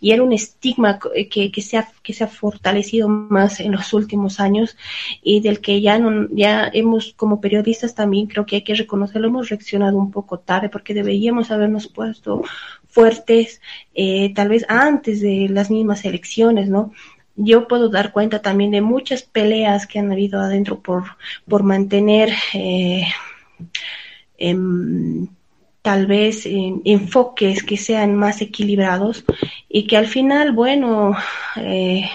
Y era un estigma que, que, se ha, que se ha fortalecido más en los últimos años y del que ya, no, ya hemos, como periodistas también creo que hay que reconocerlo, hemos reaccionado un poco tarde porque deberíamos habernos puesto fuertes eh, tal vez antes de las mismas elecciones, ¿no? Yo puedo dar cuenta también de muchas peleas que han habido adentro por, por mantener eh, em, tal vez enfoques que sean más equilibrados y que al final, bueno, eh,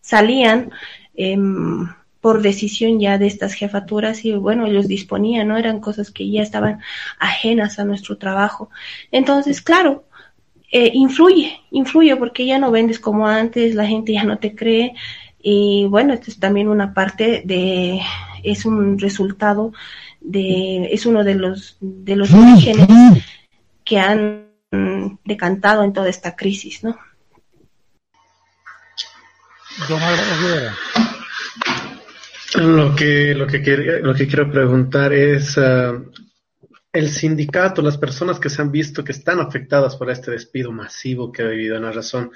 salían em, por decisión ya de estas jefaturas y bueno, ellos disponían, ¿no? Eran cosas que ya estaban ajenas a nuestro trabajo. Entonces, claro, eh, influye, influye porque ya no vendes como antes, la gente ya no te cree y bueno, esto es también una parte de, es un resultado de, es uno de los, de los orígenes que han decantado en toda esta crisis, ¿no? Lo que, lo que, lo que quiero preguntar es, uh, el sindicato, las personas que se han visto que están afectadas por este despido masivo que ha vivido en la razón,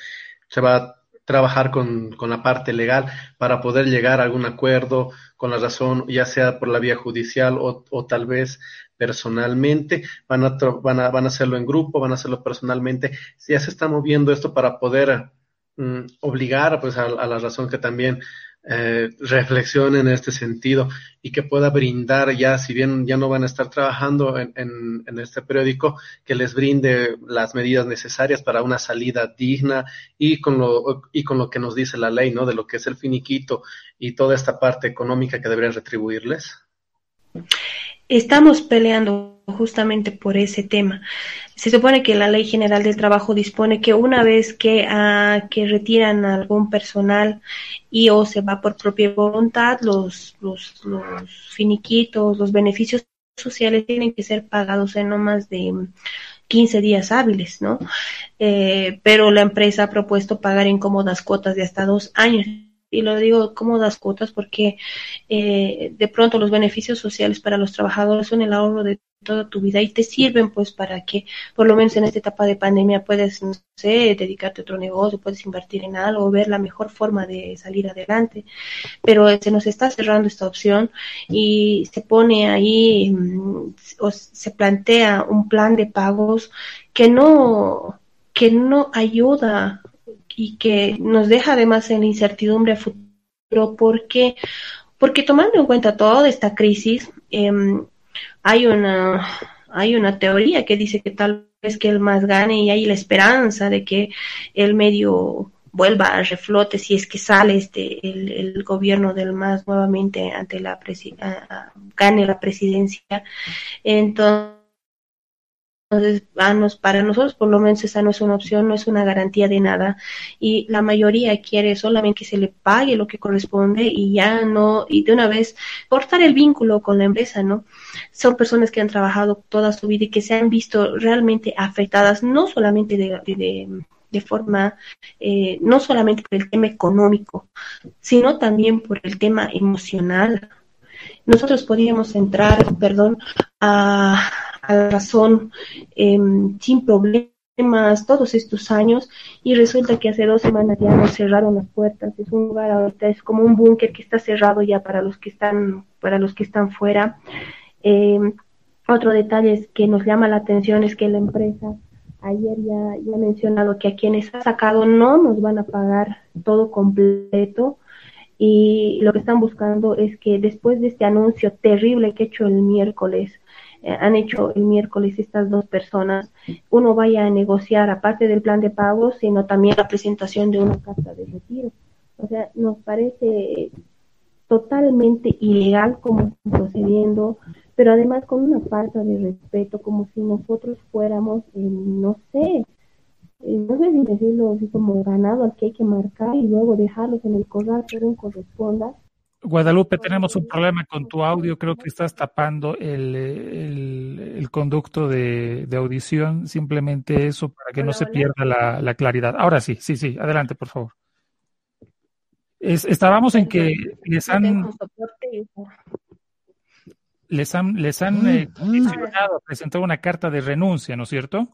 se va a trabajar con, con, la parte legal para poder llegar a algún acuerdo con la razón, ya sea por la vía judicial o, o tal vez personalmente, van a, van, a, van a hacerlo en grupo, van a hacerlo personalmente. Ya se está moviendo esto para poder mm, obligar pues, a, la razón que también eh, reflexione en este sentido y que pueda brindar ya, si bien ya no van a estar trabajando en, en, este periódico, que les brinde las medidas necesarias para una salida digna y con lo, y con lo que nos dice la ley, ¿no? De lo que es el finiquito y toda esta parte económica que deberían retribuirles. Estamos peleando justamente por ese tema. Se supone que la Ley General del Trabajo dispone que una vez que, uh, que retiran algún personal y o se va por propia voluntad, los, los, los finiquitos, los beneficios sociales tienen que ser pagados en no más de 15 días hábiles, ¿no? Eh, pero la empresa ha propuesto pagar en cómodas cuotas de hasta dos años y lo digo cómodas cuotas porque eh, de pronto los beneficios sociales para los trabajadores son el ahorro de toda tu vida y te sirven pues para que por lo menos en esta etapa de pandemia puedes, no sé, dedicarte a otro negocio, puedes invertir en algo, ver la mejor forma de salir adelante. Pero se nos está cerrando esta opción y se pone ahí mm, o se plantea un plan de pagos que no que no ayuda y que nos deja además en incertidumbre a futuro porque porque tomando en cuenta toda esta crisis eh, hay una hay una teoría que dice que tal vez que el más gane y hay la esperanza de que el medio vuelva a reflote si es que sale este el, el gobierno del MAS nuevamente ante la presi gane la presidencia. Entonces entonces, para nosotros, por lo menos, esa no es una opción, no es una garantía de nada. Y la mayoría quiere solamente que se le pague lo que corresponde y ya no, y de una vez cortar el vínculo con la empresa, ¿no? Son personas que han trabajado toda su vida y que se han visto realmente afectadas, no solamente de, forma, eh, no solamente por el tema económico, sino también por el tema emocional. Nosotros podríamos entrar, perdón, a la razón eh, sin problemas todos estos años y resulta que hace dos semanas ya nos cerraron las puertas. Es un lugar ahorita, es como un búnker que está cerrado ya para los que están, para los que están fuera. Eh, otro detalle es que nos llama la atención es que la empresa ayer ya, ya mencionado que a quienes ha sacado no nos van a pagar todo completo y lo que están buscando es que después de este anuncio terrible que he hecho el miércoles han hecho el miércoles estas dos personas, uno vaya a negociar aparte del plan de pagos, sino también la presentación de una carta de retiro. O sea, nos parece totalmente ilegal como procediendo, pero además con una falta de respeto, como si nosotros fuéramos, eh, no sé, eh, no sé si decirlo así como ganado al que hay que marcar y luego dejarlos en el corral según corresponda, Guadalupe, tenemos un problema con tu audio. Creo que estás tapando el, el, conducto de, de, audición. Simplemente eso para que no se pierda la, la, claridad. Ahora sí, sí, sí. Adelante, por favor. Es, estábamos en que les han les han les han eh, a presentar una carta de renuncia, ¿no es cierto?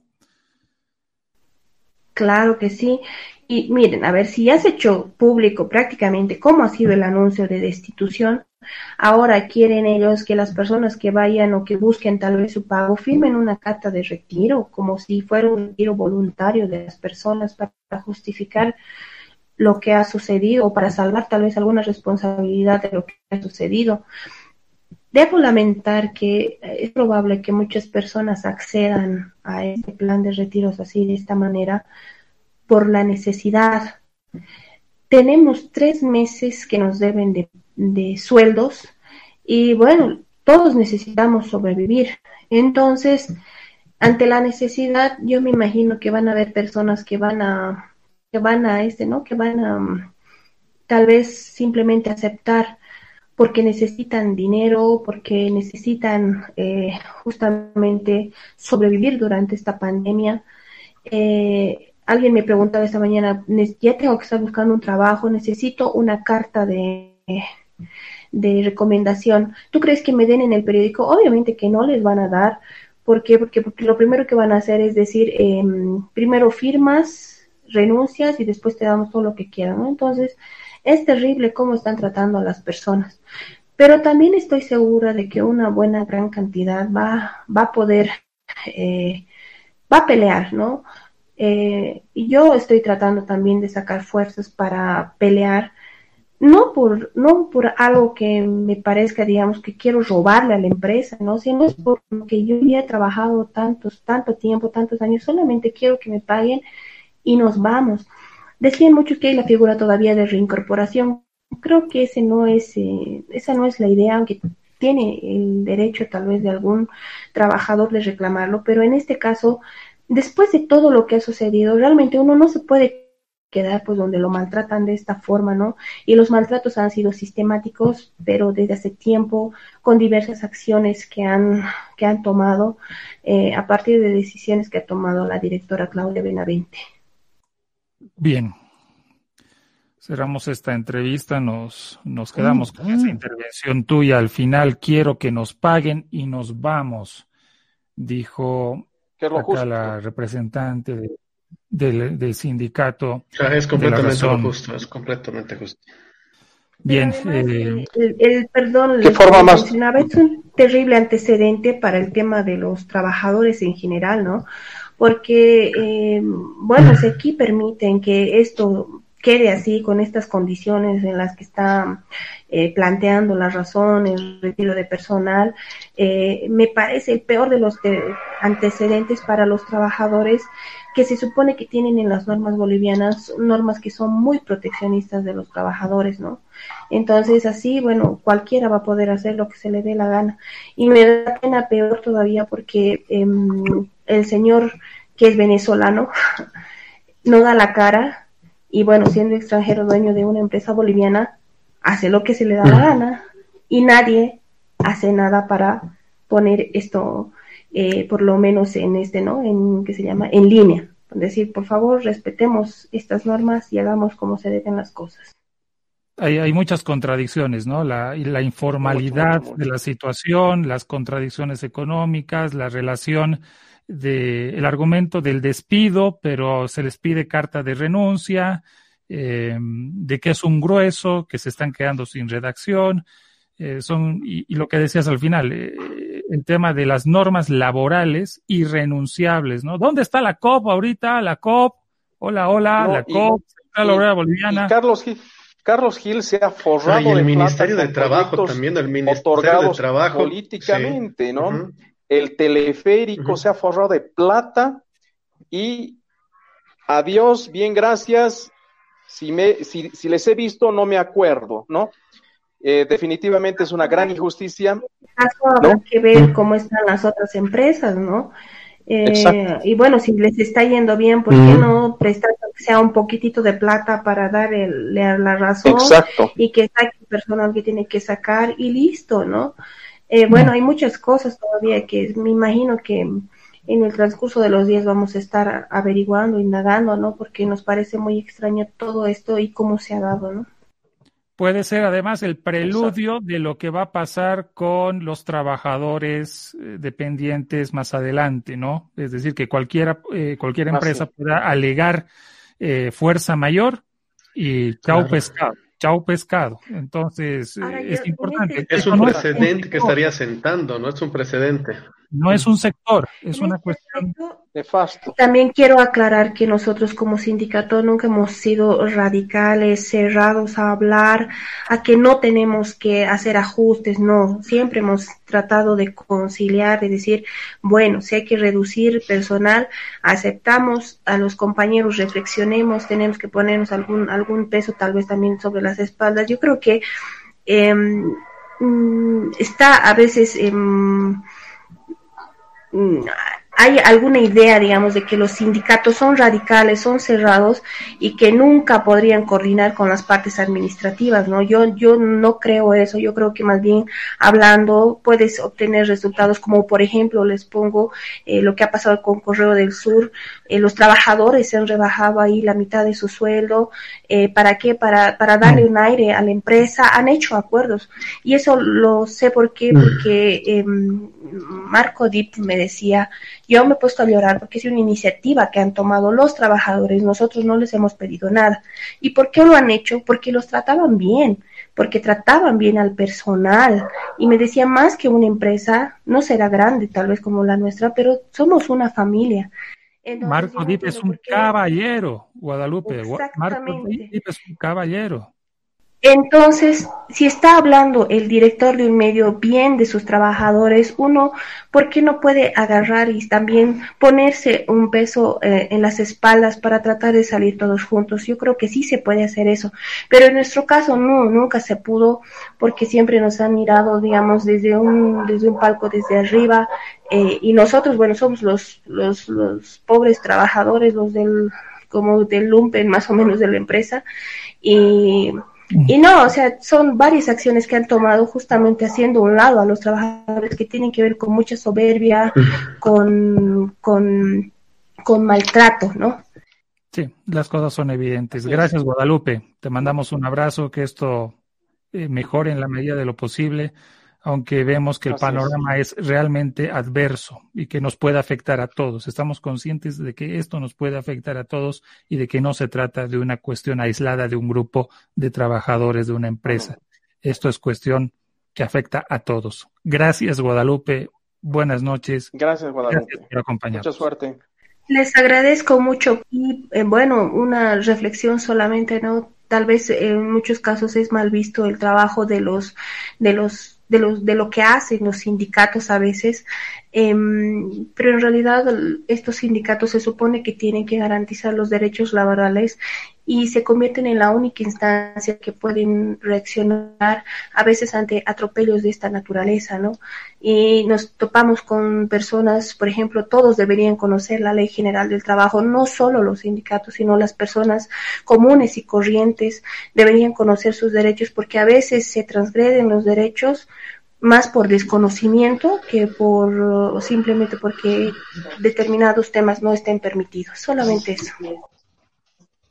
Claro que sí. Y miren, a ver, si has hecho público prácticamente cómo ha sido el anuncio de destitución, ahora quieren ellos que las personas que vayan o que busquen tal vez su pago firmen una carta de retiro, como si fuera un retiro voluntario de las personas para justificar lo que ha sucedido o para salvar tal vez alguna responsabilidad de lo que ha sucedido. Debo lamentar que es probable que muchas personas accedan a este plan de retiros así de esta manera por la necesidad. Tenemos tres meses que nos deben de, sueldos y bueno, todos necesitamos sobrevivir. Entonces, ante la necesidad, yo me imagino que van a haber personas que van a, que van a este, ¿no? Que van a tal vez simplemente aceptar porque necesitan dinero, porque necesitan eh, justamente sobrevivir durante esta pandemia. Eh, alguien me preguntaba esta mañana, ya tengo que estar buscando un trabajo, necesito una carta de, de recomendación. ¿Tú crees que me den en el periódico? Obviamente que no les van a dar. ¿Por qué? Porque, porque lo primero que van a hacer es decir, eh, primero firmas, renuncias y después te damos todo lo que quieran. ¿no? Entonces, es terrible cómo están tratando a las personas. Pero también estoy segura de que una buena gran cantidad va, va a poder, eh, va a pelear, ¿no? Eh, y yo estoy tratando también de sacar fuerzas para pelear, no por, no por algo que me parezca, digamos, que quiero robarle a la empresa, ¿no? Sino es porque yo ya he trabajado tantos, tanto tiempo, tantos años, solamente quiero que me paguen y nos vamos. Decían muchos que hay la figura todavía de reincorporación. Creo que ese no es, eh, esa no es la idea, aunque tiene el derecho tal vez de algún trabajador de reclamarlo, pero en este caso, después de todo lo que ha sucedido, realmente uno no se puede quedar pues donde lo maltratan de esta forma, ¿no? Y los maltratos han sido sistemáticos, pero desde hace tiempo, con diversas acciones que han, tomado, eh, a partir de decisiones que ha tomado la directora Claudia Benavente. Bien. Cerramos esta entrevista, nos, nos quedamos con esa intervención tuya. Al final quiero que nos paguen y nos vamos, dijo acá la representante de del, sindicato. es completamente justo, es completamente justo. Bien. Eh, el, perdón, ¿qué forma más? es un terrible antecedente para el tema de los trabajadores en general, ¿no? Porque, eh, bueno, si aquí permiten que esto quede así, con estas condiciones en las que está eh, planteando la razón, el retiro de personal, eh, me parece el peor de los antecedentes para los trabajadores que se supone que tienen en las normas bolivianas, normas que son muy proteccionistas de los trabajadores, ¿no? Entonces, así, bueno, cualquiera va a poder hacer lo que se le dé la gana. Y me da pena peor todavía porque em, el señor que es venezolano no da la cara y, bueno, siendo extranjero dueño de una empresa boliviana, hace lo que se le da la gana y nadie hace nada para poner esto eh, por lo menos en este, ¿no? En que se llama en línea. Es decir, por favor, respetemos estas normas y hagamos como se deben las cosas. Hay, hay muchas contradicciones, ¿no? La, la informalidad de la situación, las contradicciones económicas, la relación de el argumento del despido, pero se les pide carta de renuncia, eh, de que es un grueso, que se están quedando sin redacción, eh, son, y, lo que decías al final, eh, el tema de las normas laborales irrenunciables, ¿no? ¿Dónde está la COP ahorita? La COP, hola, hola, la COP, la Laboral Boliviana. Carlos Gil, Carlos Gil se ha forrado y el Ministerio de Trabajo también, el Ministerio de Trabajo. Políticamente, ¿no? El teleférico se ha forrado de plata y adiós, bien, gracias. Si, me, si, si les he visto, no me acuerdo, ¿no? Eh, definitivamente es una gran injusticia. ¿no? que ver cómo están las otras empresas, ¿no? Eh, y bueno, si les está yendo bien, ¿por qué no prestar sea un poquitito de plata para darle la razón? Y que saque el personal que tiene que sacar y listo, ¿no? Eh, bueno, hay muchas cosas todavía que me imagino que en el transcurso de los días vamos a estar averiguando, indagando, ¿no? Porque nos parece muy extraño todo esto y cómo se ha dado, ¿no? Puede ser además el preludio de lo que va a pasar con los trabajadores eh, dependientes más adelante, ¿no? Es decir, que cualquiera, eh, cualquier empresa pueda alegar eh, fuerza mayor y chau pescado, chau pescado. Entonces, es importante. Es un precedente que estaría sentando, ¿no? Es un precedente. No es un sector, es una este cuestión nefasto. También quiero aclarar que nosotros como sindicato nunca hemos sido radicales, cerrados a hablar, a que no tenemos que hacer ajustes, no, siempre hemos tratado de conciliar, de decir, bueno, si hay que reducir personal, aceptamos a los compañeros, reflexionemos, tenemos que ponernos algún, algún peso tal vez también sobre las espaldas. Yo creo que em, mm, está a veces... Eh, hay alguna idea, digamos, de que los sindicatos son radicales, son cerrados y que nunca podrían coordinar con las partes administrativas, ¿no? Yo, yo no creo eso, yo creo que más bien hablando puedes obtener resultados como, por ejemplo, les pongo eh, lo que ha pasado con Correo del Sur, eh, los trabajadores se han rebajado ahí la mitad de su sueldo, eh, ¿para qué? Para, para darle un aire a la empresa, han hecho acuerdos y eso lo sé por qué, porque em, Marco Dip me decía, yo me he puesto a llorar porque es una iniciativa que han tomado los trabajadores, nosotros no les hemos pedido nada. ¿Y por qué lo han hecho? Porque los trataban bien, porque trataban bien al personal. Y me decía, más que una empresa, no será grande tal vez como la nuestra, pero somos una familia. Marco Dip es un caballero, Guadalupe. Marco Dip es un caballero. Entonces, si está hablando el director de un medio bien de sus trabajadores, uno, ¿por qué no puede agarrar y también ponerse un peso eh, en las espaldas para tratar de salir todos juntos? Yo creo que sí se puede hacer eso, pero en nuestro caso no, nunca se pudo porque siempre nos han mirado, digamos, desde un, desde un palco desde arriba eh, y nosotros, bueno, somos los, los, los pobres trabajadores, los del, como del lumpen más o menos de la empresa y y no, o sea, son varias acciones que han tomado justamente haciendo un lado a los trabajadores que tienen que ver con mucha soberbia, con, con, con maltrato, ¿no? Sí, las cosas son evidentes. Gracias, Guadalupe. Te mandamos un abrazo, que esto eh, mejore en la medida de lo posible aunque vemos que el panorama es. realmente adverso y que nos puede afectar a todos. Estamos conscientes de que esto nos puede afectar a todos y de que no se trata de una cuestión aislada de un grupo de trabajadores de una empresa. Esto es cuestión que afecta a todos. Gracias, Guadalupe. Buenas noches. Gracias, Guadalupe. Gracias por acompañarnos. Mucha suerte. Les agradezco mucho y, eh, bueno, una reflexión solamente, ¿no? Tal vez en muchos casos es mal visto el trabajo de los, de los de, los, de lo que hacen los sindicatos a veces, em, pero en realidad estos sindicatos se supone que tienen que garantizar los derechos laborales y se convierten en la única instancia que pueden reaccionar a veces ante atropellos de esta naturaleza, ¿no? Y nos topamos con personas, por ejemplo, todos deberían conocer la Ley General del Trabajo, no solo los sindicatos, sino las personas comunes y corrientes deberían conocer sus derechos porque a veces se transgreden los derechos más por desconocimiento que por simplemente porque determinados temas no estén permitidos. Solamente eso.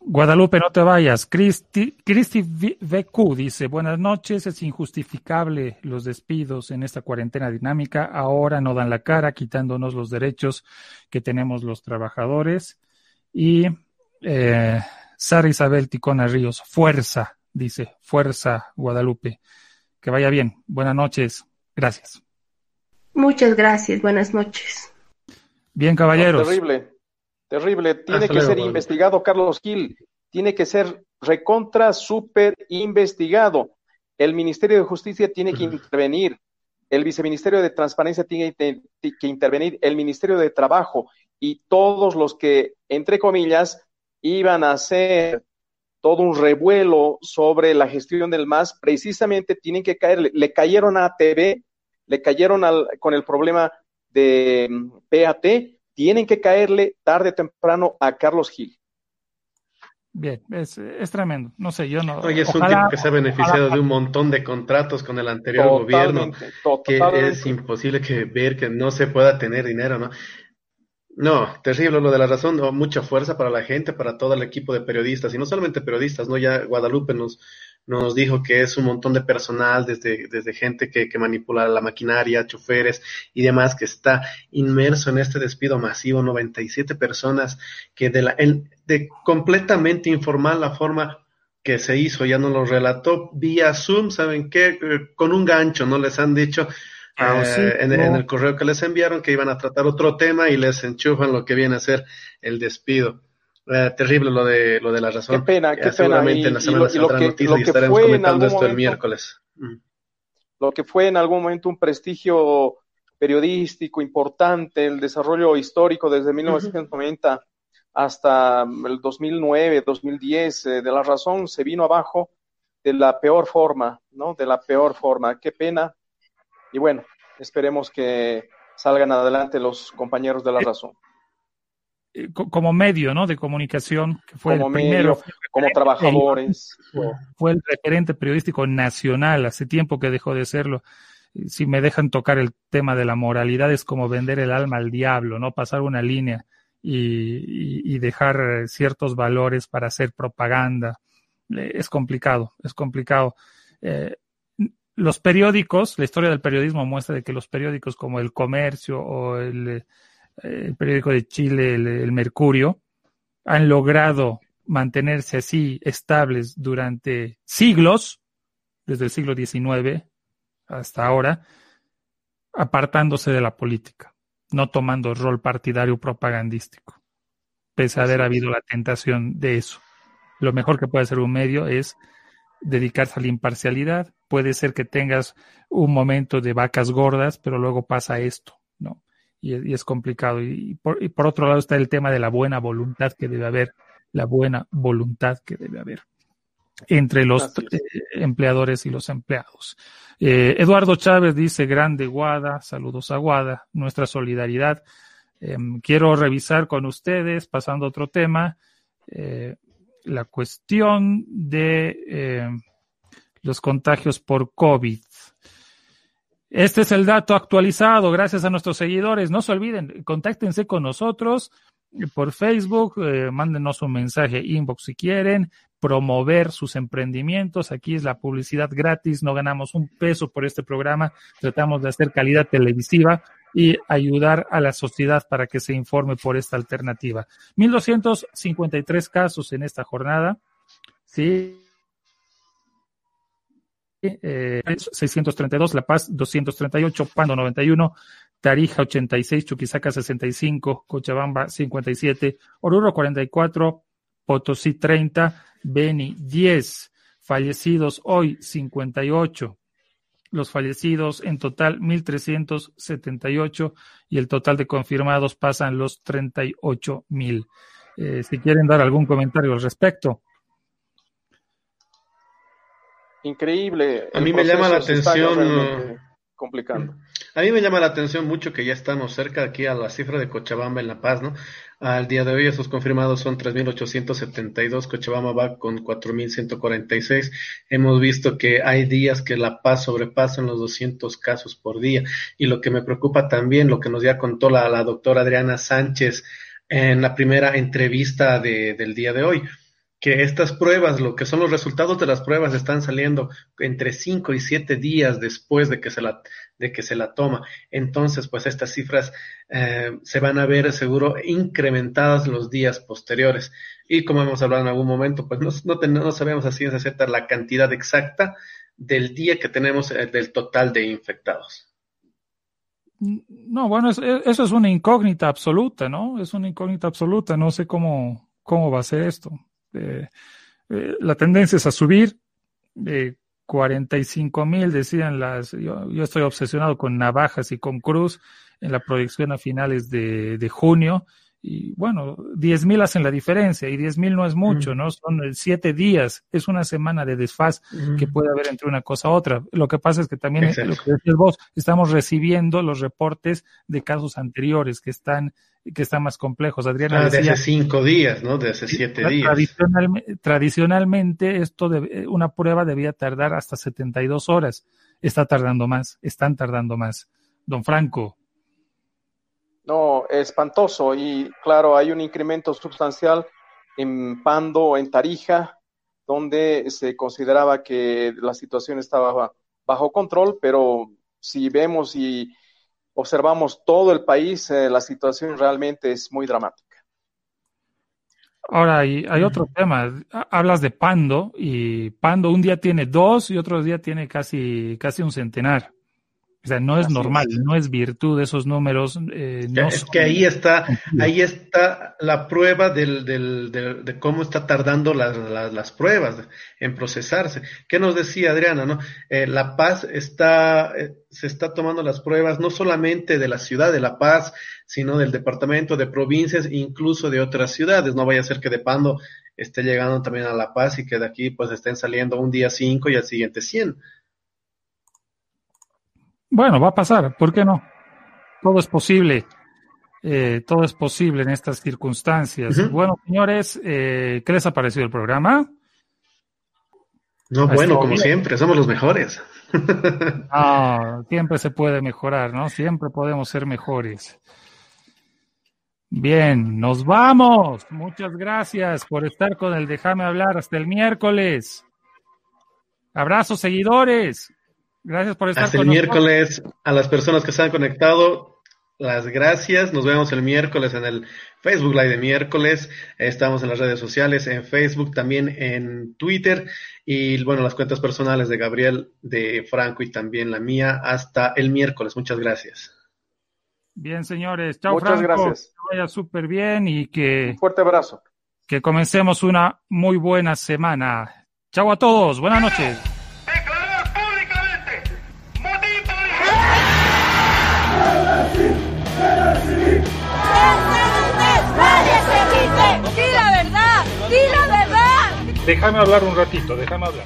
Guadalupe, no te vayas. Cristi, Cristi VQ dice, buenas noches, es injustificable los despidos en esta cuarentena dinámica. Ahora no dan la cara, quitándonos los derechos que tenemos los trabajadores. Y eh, Sara Isabel Ticona Ríos, fuerza, dice, fuerza, Guadalupe. Que vaya bien. Buenas noches. Gracias. Muchas gracias. Buenas noches. Bien, caballeros. terrible, terrible. Tiene que ser investigado, Carlos Gil. Tiene que ser recontra, súper investigado. El Ministerio de Justicia tiene que intervenir. El Viceministerio de Transparencia tiene que intervenir. El Ministerio de Trabajo y todos los que, entre comillas, iban a hacer todo un revuelo sobre la gestión del MAS, precisamente tienen que caer, le, cayeron a ATV, le cayeron al, con el problema de mm, PAT, tienen que caerle tarde o temprano a Carlos Gil. Bien, es, es, tremendo. No sé, yo no. Oye, es un tipo que se ha beneficiado de un montón de contratos con el anterior gobierno, que es imposible que ver que no se pueda tener dinero, ¿no? No, terrible lo de la razón, mucha fuerza para la gente, para todo el equipo de periodistas, y no solamente periodistas, ¿no? Ya Guadalupe nos, nos dijo que es un montón de personal, desde, desde gente que, que manipula la maquinaria, choferes y demás, que está inmerso en este despido masivo, 97 personas que de la, de completamente informal la forma que se hizo, ya nos lo relató vía Zoom, ¿saben qué? Eh, con un gancho, ¿no? Les han dicho, Ah, eh, en, el correo que les enviaron que iban a tratar otro tema y les enchufan lo que viene a ser el despido. Eh, terrible lo de lo de la razón. Qué pena, qué seguramente en la semana saldrá noticia y estaremos comentando esto el miércoles. Mm. Lo que fue en algún momento un prestigio periodístico importante, el desarrollo histórico desde 1990 hasta el 2009, 2010, eh, de la razón se vino abajo de la peor forma, ¿no? De la peor forma. Qué pena, y bueno, esperemos que salgan adelante los compañeros de la razón. Eh, como medio, ¿no? De comunicación, que fue el primero. como trabajadores. Fue el referente periodístico nacional, hace tiempo que dejó de serlo. Si me dejan tocar el tema de la moralidad, es como vender el alma al diablo, ¿no? Pasar una línea y, y dejar ciertos valores para hacer propaganda. Eh, es complicado, es complicado. Eh, los periódicos, la historia del periodismo muestra de que los periódicos como El Comercio o el, eh, periódico de Chile, el, Mercurio, han logrado mantenerse así estables durante siglos, desde el siglo XIX hasta ahora, apartándose de la política, no tomando rol partidario propagandístico, pese a haber habido la tentación de eso. Lo mejor que puede hacer un medio es dedicarse a la imparcialidad. Puede ser que tengas un momento de vacas gordas, pero luego pasa esto, ¿no? Y, es complicado. Y por, y por otro lado está el tema de la buena voluntad que debe haber, la buena voluntad que debe haber entre los eh, empleadores y los empleados. Eh, Eduardo Chávez dice, grande Guada, saludos a Guada, nuestra solidaridad. Em, quiero revisar con ustedes, pasando a otro tema, eh, la cuestión de los contagios por COVID. Este es el dato actualizado, gracias a nuestros seguidores. No se olviden, contáctense con nosotros por Facebook, mándenos un mensaje inbox si quieren, promover sus emprendimientos. Aquí es la publicidad gratis, no ganamos un peso por este programa, tratamos de hacer calidad televisiva y ayudar a la sociedad para que se informe por esta alternativa. 1253 casos en esta jornada. Sí. 632, eh, La Paz 238, Pando 91, Tarija 86, Chuquisaca 65, Cochabamba 57, Oruro 44, Potosí 30, Beni 10, fallecidos hoy 58, los fallecidos en total 1.378 y el total de confirmados pasan los 38 mil. Eh, si quieren dar algún comentario al respecto. Increíble. A mí me llama la atención complicando. A mí me llama la atención mucho que ya estamos cerca aquí a la cifra de Cochabamba en La Paz, ¿no? Al día de hoy esos confirmados son 3.872, Cochabamba va con 4.146. Hemos visto que hay días que La Paz sobrepasan los 200 casos por día. Y lo que me preocupa también, lo que nos ya contó la, la doctora Adriana Sánchez en la primera entrevista de, del día de hoy, que estas pruebas, lo que son los resultados de las pruebas, están saliendo entre 5 y 7 días después de que se la, de que se la toma. Entonces, pues estas cifras eh, se van a ver seguro incrementadas los días posteriores. Y como hemos hablado en algún momento, pues no, no, no sabemos así es aceptar la cantidad exacta del día que tenemos eh, del total de infectados. No, bueno, eso es una incógnita absoluta, ¿no? Es una incógnita absoluta. No sé cómo, cómo va a ser esto. Eh, eh, la tendencia es a subir. Eh, 45 mil, decían las. Yo, yo, estoy obsesionado con navajas y con cruz en la proyección a finales de, de junio y bueno, 10 mil hacen la diferencia y 10 mil no es mucho, ¿no? Son siete días, es una semana de desfaz que puede haber entre una cosa u otra. Lo que pasa es que también, lo que decías vos, estamos recibiendo los reportes de casos anteriores que están que están más complejos. Adriana ah, de hace cinco días, ¿no? De hace siete días. tradicionalmente, esto de, una prueba debía tardar hasta 72 horas. Está tardando más, están tardando más. Don Franco, no, espantoso. Y claro, hay un incremento sustancial en Pando, en Tarija, donde se consideraba que la situación estaba bajo control, pero si vemos y observamos todo el país, eh, la situación realmente es muy dramática. Ahora, hay, hay otro tema. Hablas de Pando y Pando un día tiene dos y otro día tiene casi, casi un centenar. O sea, no es normal, no es virtud esos números. Eh, no es que ahí está, ahí está la prueba del, del, de cómo está tardando las, las, pruebas en procesarse. ¿Qué nos decía Adriana? No? Eh, la Paz está, eh, se está tomando las pruebas no solamente de la ciudad de La Paz, sino del departamento, de provincias, incluso de otras ciudades. No vaya a ser que de Pando esté llegando también a La Paz y que de aquí pues estén saliendo un día cinco y al siguiente cien. Bueno, va a pasar, ¿por qué no? Todo es posible. Eh, todo es posible en estas circunstancias. Bueno, señores, eh, ¿qué les ha parecido el programa? No, bueno, como siempre, somos los mejores. Ah, siempre se puede mejorar, ¿no? Siempre podemos ser mejores. Bien, nos vamos. Muchas gracias por estar con el Déjame hablar hasta el miércoles. Abrazos, seguidores. Gracias por estar Hasta el miércoles. A las personas que se han conectado, las gracias. Nos vemos el miércoles en el Facebook Live de miércoles. Estamos en las redes sociales, en Facebook, también en Twitter. Y bueno, las cuentas personales de Gabriel, de Franco y también la mía. Hasta el miércoles. Muchas gracias. Bien, señores. Chao, Muchas gracias. Que vaya súper bien y que. Un fuerte abrazo. Que comencemos una muy buena semana. Chao a todos, buenas noches. Déjame hablar un ratito, déjame hablar.